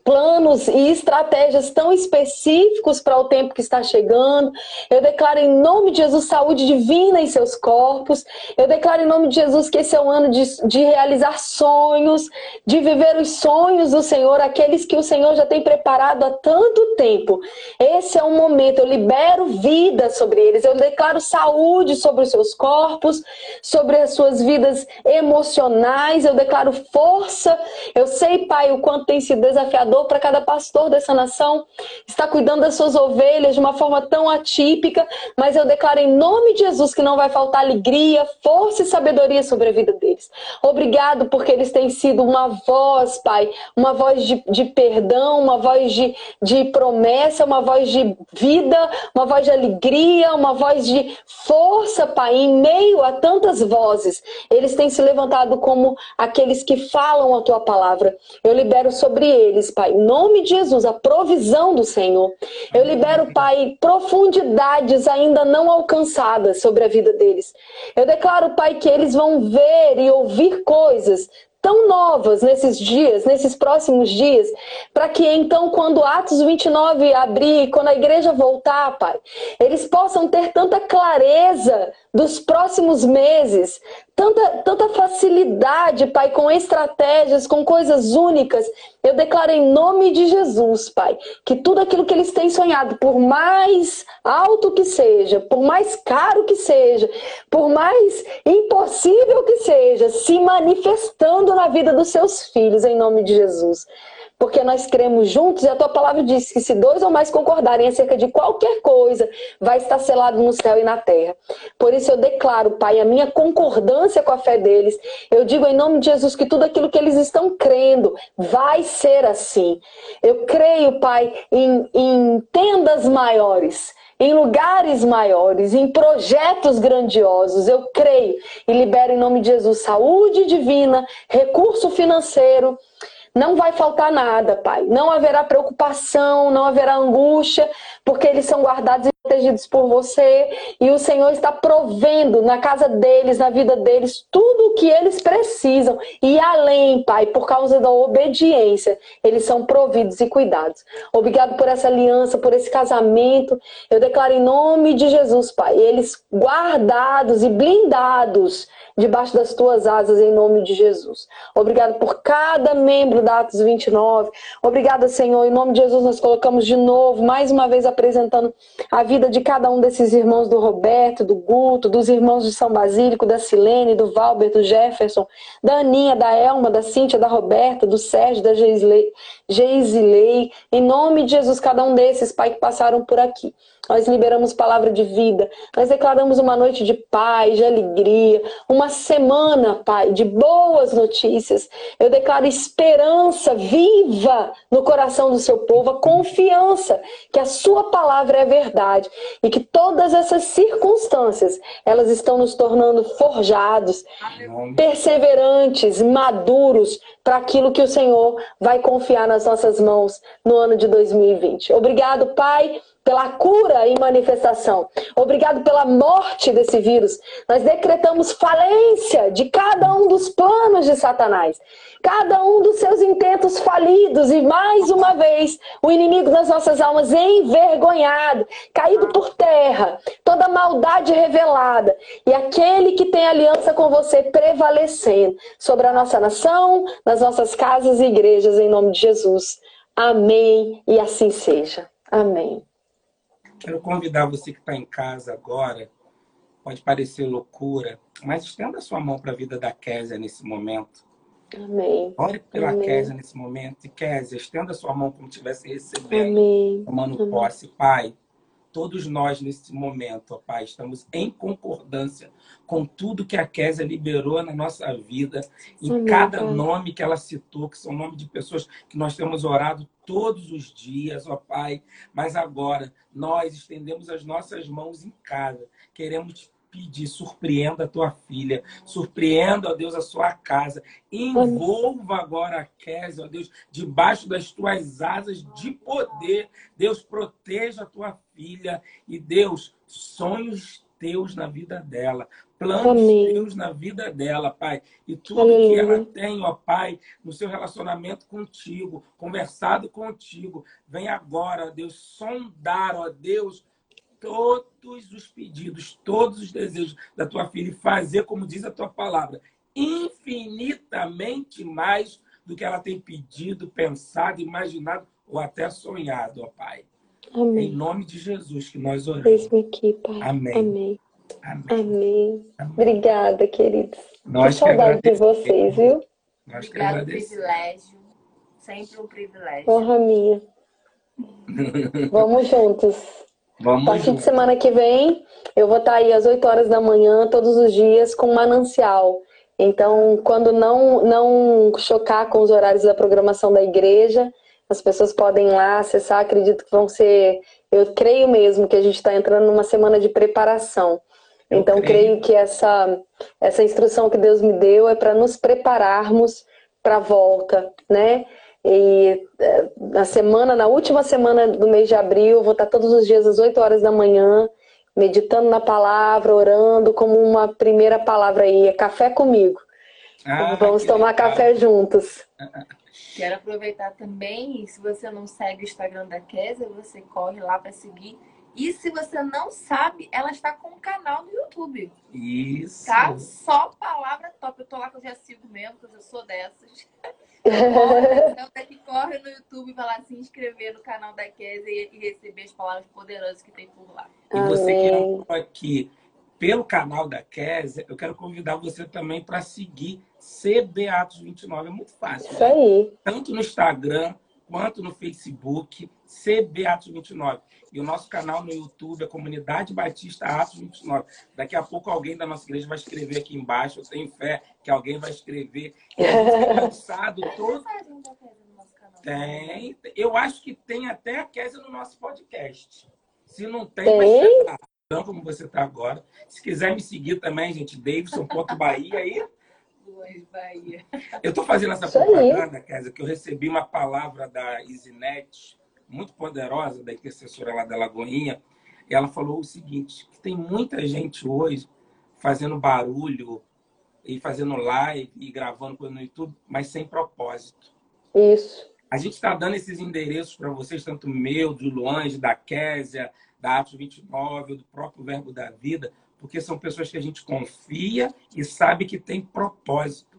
planos e estratégias tão específicos para o tempo que está chegando. Eu declaro em nome de Jesus saúde divina em seus corpos. Eu declaro em nome de Jesus que esse é um ano de, de realizar sonhos, de viver os sonhos do Senhor, aqueles que o Senhor já tem preparado há tanto tempo. Esse é um momento, eu libero vida sobre eles, eu declaro saúde sobre os seus corpos, sobre as suas vidas emocionais, eu declaro força. Eu sei, Pai, o quanto tem sido desafiado desafiador para cada pastor dessa nação. Está cuidando das suas ovelhas de uma forma tão atípica, mas eu declaro em nome de Jesus que não vai faltar alegria, força e sabedoria sobre a vida deles. Obrigado porque eles têm sido uma voz, Pai, uma voz de, de perdão, uma voz de, de promessa, uma voz de vida, uma voz de alegria, uma voz de força, Pai, em meio a tantas vozes. Eles têm se levantado como aqueles que falam a tua palavra. Eu libero sobre eles Pai, em nome de Jesus, a provisão do Senhor. Eu libero, Pai, profundidades ainda não alcançadas sobre a vida deles. Eu declaro, Pai, que eles vão ver e ouvir coisas tão novas nesses dias, nesses próximos dias, para que então, quando Atos 29 abrir, quando a igreja voltar, Pai, eles possam ter tanta clareza dos próximos meses, tanta, tanta facilidade, Pai, com estratégias, com coisas únicas. Eu declaro em nome de Jesus, Pai, que tudo aquilo que eles têm sonhado, por mais alto que seja, por mais caro que seja, por mais impossível que seja, se manifestando na vida dos seus filhos, em nome de Jesus porque nós cremos juntos e a tua palavra diz que se dois ou mais concordarem acerca de qualquer coisa, vai estar selado no céu e na terra. Por isso eu declaro, Pai, a minha concordância com a fé deles. Eu digo em nome de Jesus que tudo aquilo que eles estão crendo vai ser assim. Eu creio, Pai, em, em tendas maiores em lugares maiores, em projetos grandiosos. Eu creio e libero em nome de Jesus saúde divina, recurso financeiro, não vai faltar nada, Pai. Não haverá preocupação, não haverá angústia, porque eles são guardados e protegidos por você. E o Senhor está provendo na casa deles, na vida deles, tudo o que eles precisam. E além, Pai, por causa da obediência, eles são providos e cuidados. Obrigado por essa aliança, por esse casamento. Eu declaro em nome de Jesus, Pai, eles guardados e blindados debaixo das tuas asas, em nome de Jesus. Obrigado por cada membro da Atos 29. Obrigada, Senhor. Em nome de Jesus, nós colocamos de novo, mais uma vez, apresentando a vida de cada um desses irmãos do Roberto, do Guto, dos irmãos de São Basílico, da Silene, do Valber, do Jefferson, da Aninha, da Elma, da Cíntia, da Roberta, do Sérgio, da Geisilei. Em nome de Jesus, cada um desses, Pai, que passaram por aqui. Nós liberamos palavra de vida. Nós declaramos uma noite de paz, de alegria, uma semana, Pai, de boas notícias. Eu declaro esperança viva no coração do seu povo, a confiança que a sua palavra é verdade e que todas essas circunstâncias, elas estão nos tornando forjados, perseverantes, maduros para aquilo que o Senhor vai confiar nas nossas mãos no ano de 2020. Obrigado, Pai pela cura e manifestação. Obrigado pela morte desse vírus. Nós decretamos falência de cada um dos planos de Satanás, cada um dos seus intentos falidos e mais uma vez o inimigo das nossas almas envergonhado, caído por terra, toda maldade revelada e aquele que tem aliança com você prevalecendo sobre a nossa nação, nas nossas casas e igrejas em nome de Jesus. Amém e assim seja. Amém. Quero convidar você que está em casa agora, pode parecer loucura, mas estenda a sua mão para a vida da Késia nesse momento. Amém. Ore pela Amém. Késia nesse momento. E Késia, estenda a sua mão como estivesse recebendo, Amém. tomando Amém. posse. Pai, todos nós nesse momento, ó Pai, estamos em concordância com tudo que a Késia liberou na nossa vida, em Amém, cada Pai. nome que ela citou, que são nomes de pessoas que nós temos orado todos os dias, ó Pai. Mas agora nós estendemos as nossas mãos em casa, queremos te pedir, surpreenda a tua filha, surpreenda, ó Deus, a sua casa, envolva agora a Kézia, ó Deus, debaixo das tuas asas de poder. Deus, proteja a tua filha. E Deus, sonhos teus na vida dela, planos Amém. teus na vida dela, Pai. E tudo Aleluia. que ela tem, ó Pai, no seu relacionamento contigo, conversado contigo, vem agora, ó Deus, sondar, ó Deus, todos os pedidos, todos os desejos da tua filha e fazer, como diz a tua palavra, infinitamente mais do que ela tem pedido, pensado, imaginado ou até sonhado, ó Pai. Em Amém. nome de Jesus que nós oramos. Aqui, Pai. Amém. Amém. Amém. Amém. Amém. Obrigada, queridos. Nós que que saudade de vocês, viu? Nós que Obrigado, agradecemos. privilégio. Sempre um privilégio. Honra minha. [laughs] Vamos juntos. A Vamos partir de juntos. semana que vem, eu vou estar aí às 8 horas da manhã, todos os dias, com manancial. Então, quando não, não chocar com os horários da programação da igreja, as pessoas podem ir lá acessar. Acredito que vão ser. Eu creio mesmo que a gente está entrando numa semana de preparação. Então, creio. que essa, essa instrução que Deus me deu é para nos prepararmos para a volta, né? E eh, na semana, na última semana do mês de abril, eu vou estar todos os dias às 8 horas da manhã, meditando na palavra, orando, como uma primeira palavra aí, é café comigo. Ah, Vamos tomar legal. café juntos. Quero aproveitar também, se você não segue o Instagram da Kézia, você corre lá para seguir. E se você não sabe, ela está com um canal no YouTube, Isso. tá? Só palavra top. Eu tô lá que eu já sigo mesmo, porque eu sou dessas. [laughs] Então, é que corre no YouTube, vai lá se inscrever no canal da Kézia e, e receber as palavras poderosas que tem por lá. E você que entrou aqui pelo canal da Kézia, eu quero convidar você também para seguir CBAtos29. É muito fácil. Isso aí. Tanto no Instagram quanto no Facebook, CBAtos29. E o nosso canal no YouTube é Comunidade Batista Atos 29. Daqui a pouco alguém da nossa igreja vai escrever aqui embaixo. Eu tenho fé que alguém vai escrever. E a lançado todo. Mensagem da Kézia no nosso canal. Tem. Eu acho que tem até a Kézia no nosso podcast. Se não tem, Tem? vai chegar. Então, como você está agora. Se quiser me seguir também, gente, Davidson.bahia aí. Luiz Bahia. Eu estou fazendo essa propaganda, Kézia, que eu recebi uma palavra da Isinet, muito poderosa, da intercessora lá da Lagoinha. Ela falou o seguinte, que tem muita gente hoje fazendo barulho e fazendo live e gravando coisa no YouTube, mas sem propósito. Isso. A gente está dando esses endereços para vocês, tanto meu, do Luange, da Késia, da Atos 29, do próprio Verbo da Vida, porque são pessoas que a gente confia e sabe que tem propósito.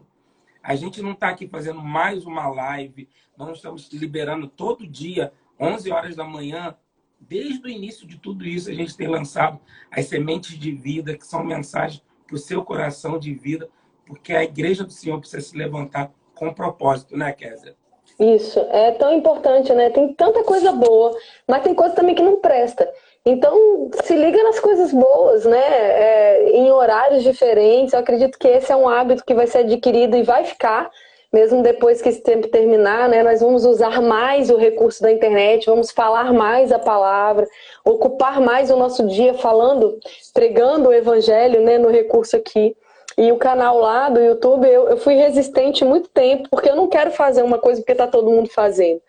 A gente não está aqui fazendo mais uma live, nós estamos liberando todo dia, 11 horas da manhã. Desde o início de tudo isso, a gente tem lançado as sementes de vida, que são mensagens para o seu coração de vida, porque a igreja do Senhor precisa se levantar com propósito, né, Késia? Isso, é tão importante, né? Tem tanta coisa boa, mas tem coisa também que não presta. Então, se liga nas coisas boas, né? É, em horários diferentes. Eu acredito que esse é um hábito que vai ser adquirido e vai ficar, mesmo depois que esse tempo terminar, né? Nós vamos usar mais o recurso da internet, vamos falar mais a palavra, ocupar mais o nosso dia falando, pregando o evangelho, né? No recurso aqui. E o canal lá do YouTube, eu, eu fui resistente muito tempo, porque eu não quero fazer uma coisa porque tá todo mundo fazendo.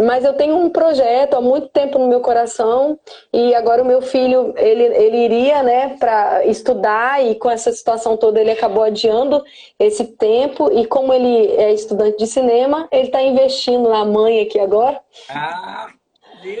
Mas eu tenho um projeto há muito tempo no meu coração e agora o meu filho ele, ele iria né para estudar e com essa situação toda ele acabou adiando esse tempo e como ele é estudante de cinema ele está investindo na mãe aqui agora ah.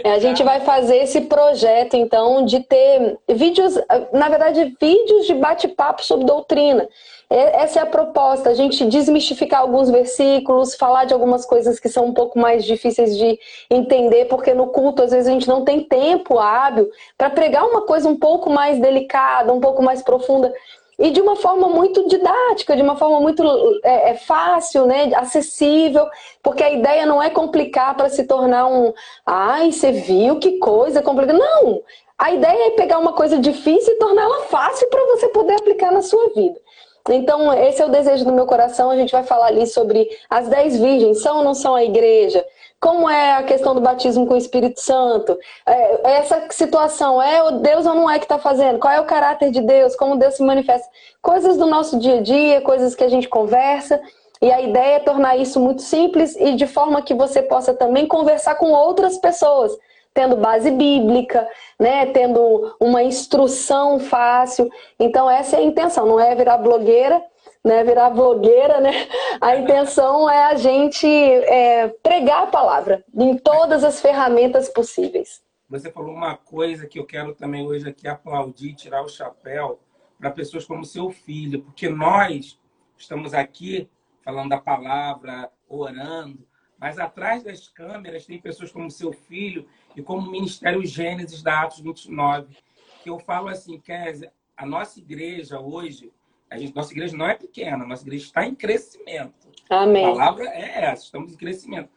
A gente vai fazer esse projeto, então, de ter vídeos, na verdade, vídeos de bate-papo sobre doutrina. Essa é a proposta, a gente desmistificar alguns versículos, falar de algumas coisas que são um pouco mais difíceis de entender, porque no culto às vezes a gente não tem tempo hábil para pregar uma coisa um pouco mais delicada, um pouco mais profunda e de uma forma muito didática, de uma forma muito é, é fácil, né, acessível, porque a ideia não é complicar para se tornar um, ai, você viu que coisa complicada. Não, a ideia é pegar uma coisa difícil e torná-la fácil para você poder aplicar na sua vida. Então, esse é o desejo do meu coração. A gente vai falar ali sobre as dez virgens, são ou não são a igreja? Como é a questão do batismo com o Espírito Santo? É, essa situação, é o Deus ou não é que está fazendo? Qual é o caráter de Deus? Como Deus se manifesta? Coisas do nosso dia a dia, coisas que a gente conversa. E a ideia é tornar isso muito simples e de forma que você possa também conversar com outras pessoas tendo base bíblica, né, tendo uma instrução fácil. Então essa é a intenção, não é virar blogueira, né, virar blogueira, né? A intenção é a gente é, pregar a palavra em todas as ferramentas possíveis. Você falou uma coisa que eu quero também hoje aqui aplaudir, tirar o chapéu para pessoas como seu filho, porque nós estamos aqui falando da palavra, orando, mas atrás das câmeras tem pessoas como seu filho e como o Ministério Gênesis da Atos 29, que eu falo assim, Kézia, a nossa igreja hoje, a gente, nossa igreja não é pequena, nossa igreja está em crescimento. Amém. A palavra é essa, estamos em crescimento.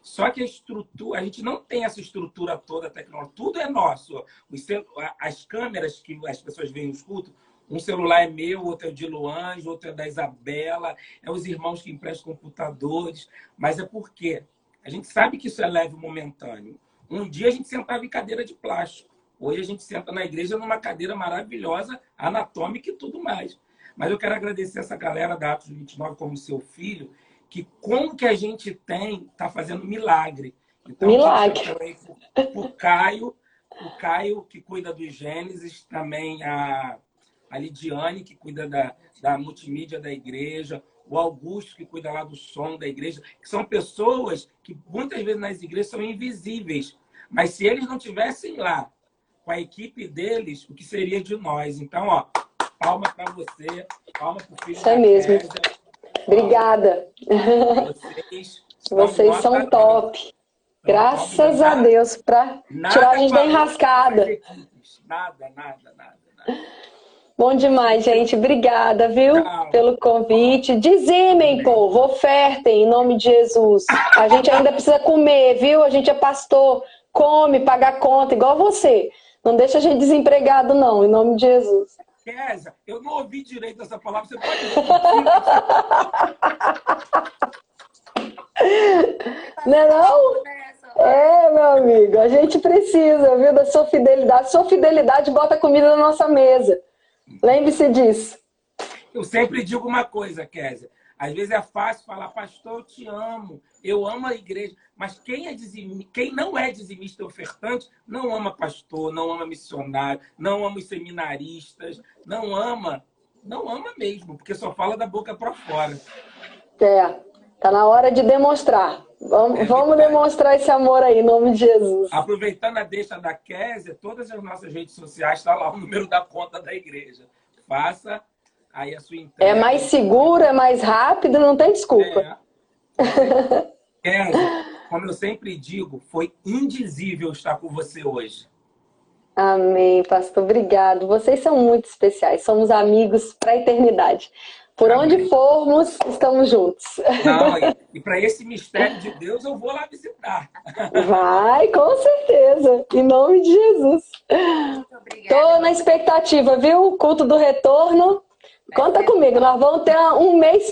Só que a estrutura, a gente não tem essa estrutura toda tecnológica, tudo é nosso. Os, as câmeras que as pessoas veem nos cultos, um celular é meu, outro é de Luange, outro é da Isabela, é os irmãos que emprestam computadores, mas é porque a gente sabe que isso é leve momentâneo. Um dia a gente sentava em cadeira de plástico. Hoje a gente senta na igreja numa cadeira maravilhosa, anatômica e tudo mais. Mas eu quero agradecer essa galera da Atos 29 como seu filho, que como que a gente tem, está fazendo milagre. Então, milagre. O Caio, o Caio que cuida dos Gênesis, também a, a Lidiane, que cuida da, da multimídia da igreja, o Augusto, que cuida lá do som da igreja, que são pessoas que muitas vezes nas igrejas são invisíveis. Mas se eles não tivessem lá com a equipe deles, o que seria de nós? Então, ó, palma para você, palma para o filho Isso é mesmo. Obrigada. Vocês, [laughs] vocês são top. Graças a Deus, para tirar a gente da enrascada. Nada, nada, nada, nada. Bom demais, gente. Obrigada, viu, pelo convite. Dizimem, povo, ofertem em nome de Jesus. A gente ainda precisa comer, viu? A gente é pastor, come, paga conta, igual você. Não deixa a gente desempregado, não, em nome de Jesus. Kézia, eu não ouvi direito essa palavra. Você pode [laughs] Não é não? É, meu amigo, a gente precisa, viu, da sua fidelidade. Sua fidelidade bota comida na nossa mesa. Lembre-se disso. Eu sempre digo uma coisa, Kézia. Às vezes é fácil falar, pastor, eu te amo, eu amo a igreja. Mas quem, é dizim... quem não é dizimista ofertante não ama pastor, não ama missionário, não ama os seminaristas, não ama, não ama mesmo, porque só fala da boca para fora. É, tá na hora de demonstrar. Vamos, vamos demonstrar esse amor aí, em nome de Jesus. Aproveitando a deixa da Kézia, todas as nossas redes sociais está lá o número da conta da igreja. Faça aí a sua entrega. É mais seguro, é mais rápido, não tem desculpa. É. [laughs] Kézia, como eu sempre digo, foi indizível estar com você hoje. Amém, pastor. Obrigado. Vocês são muito especiais. Somos amigos para a eternidade. Por onde formos, estamos juntos. Não, [laughs] e, para esse mistério de Deus, eu vou lá visitar. Vai, com certeza. Em nome de Jesus. Estou na expectativa, viu? Culto do retorno. Conta comigo, nós vamos ter um mês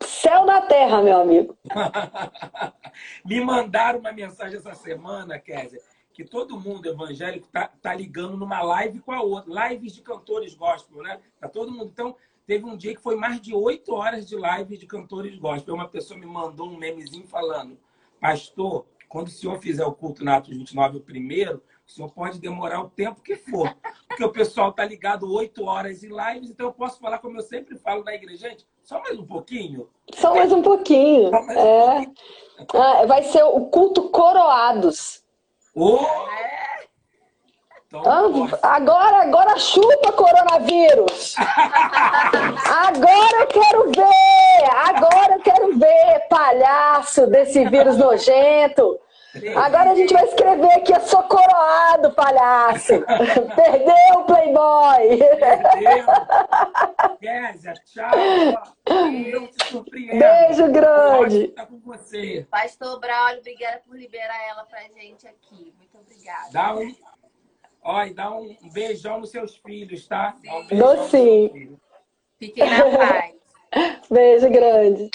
céu na terra, meu amigo. [laughs] Me mandaram uma mensagem essa semana, Kézia, que todo mundo evangélico tá, tá ligando numa live com a outra. Lives de cantores gospel, né? Tá todo mundo. Então, Teve um dia que foi mais de oito horas de live de cantores gospel. Uma pessoa me mandou um memezinho falando: Pastor, quando o senhor fizer o culto na Atos 29, o primeiro, o senhor pode demorar o tempo que for. Porque o pessoal tá ligado oito horas em lives, então eu posso falar como eu sempre falo na igreja. Gente, só mais um pouquinho. Só mais um pouquinho. Mais é. um pouquinho. Ah, vai ser o culto coroados. Oh! Então, ah, agora, agora chupa coronavírus. [laughs] agora eu quero ver. Agora eu quero ver, palhaço desse vírus nojento. Agora a gente vai escrever aqui, eu sou coroado, palhaço. [laughs] Perdeu, Playboy. Perdeu. Kézia, tchau. [laughs] Beijo grande. Tá com você. Pastor Braulio, obrigada por liberar ela pra gente aqui. Muito obrigada. Dá um, ó, dá um beijão nos seus filhos, tá? Um Dou sim. Fiquem na paz. [laughs] Beijo grande.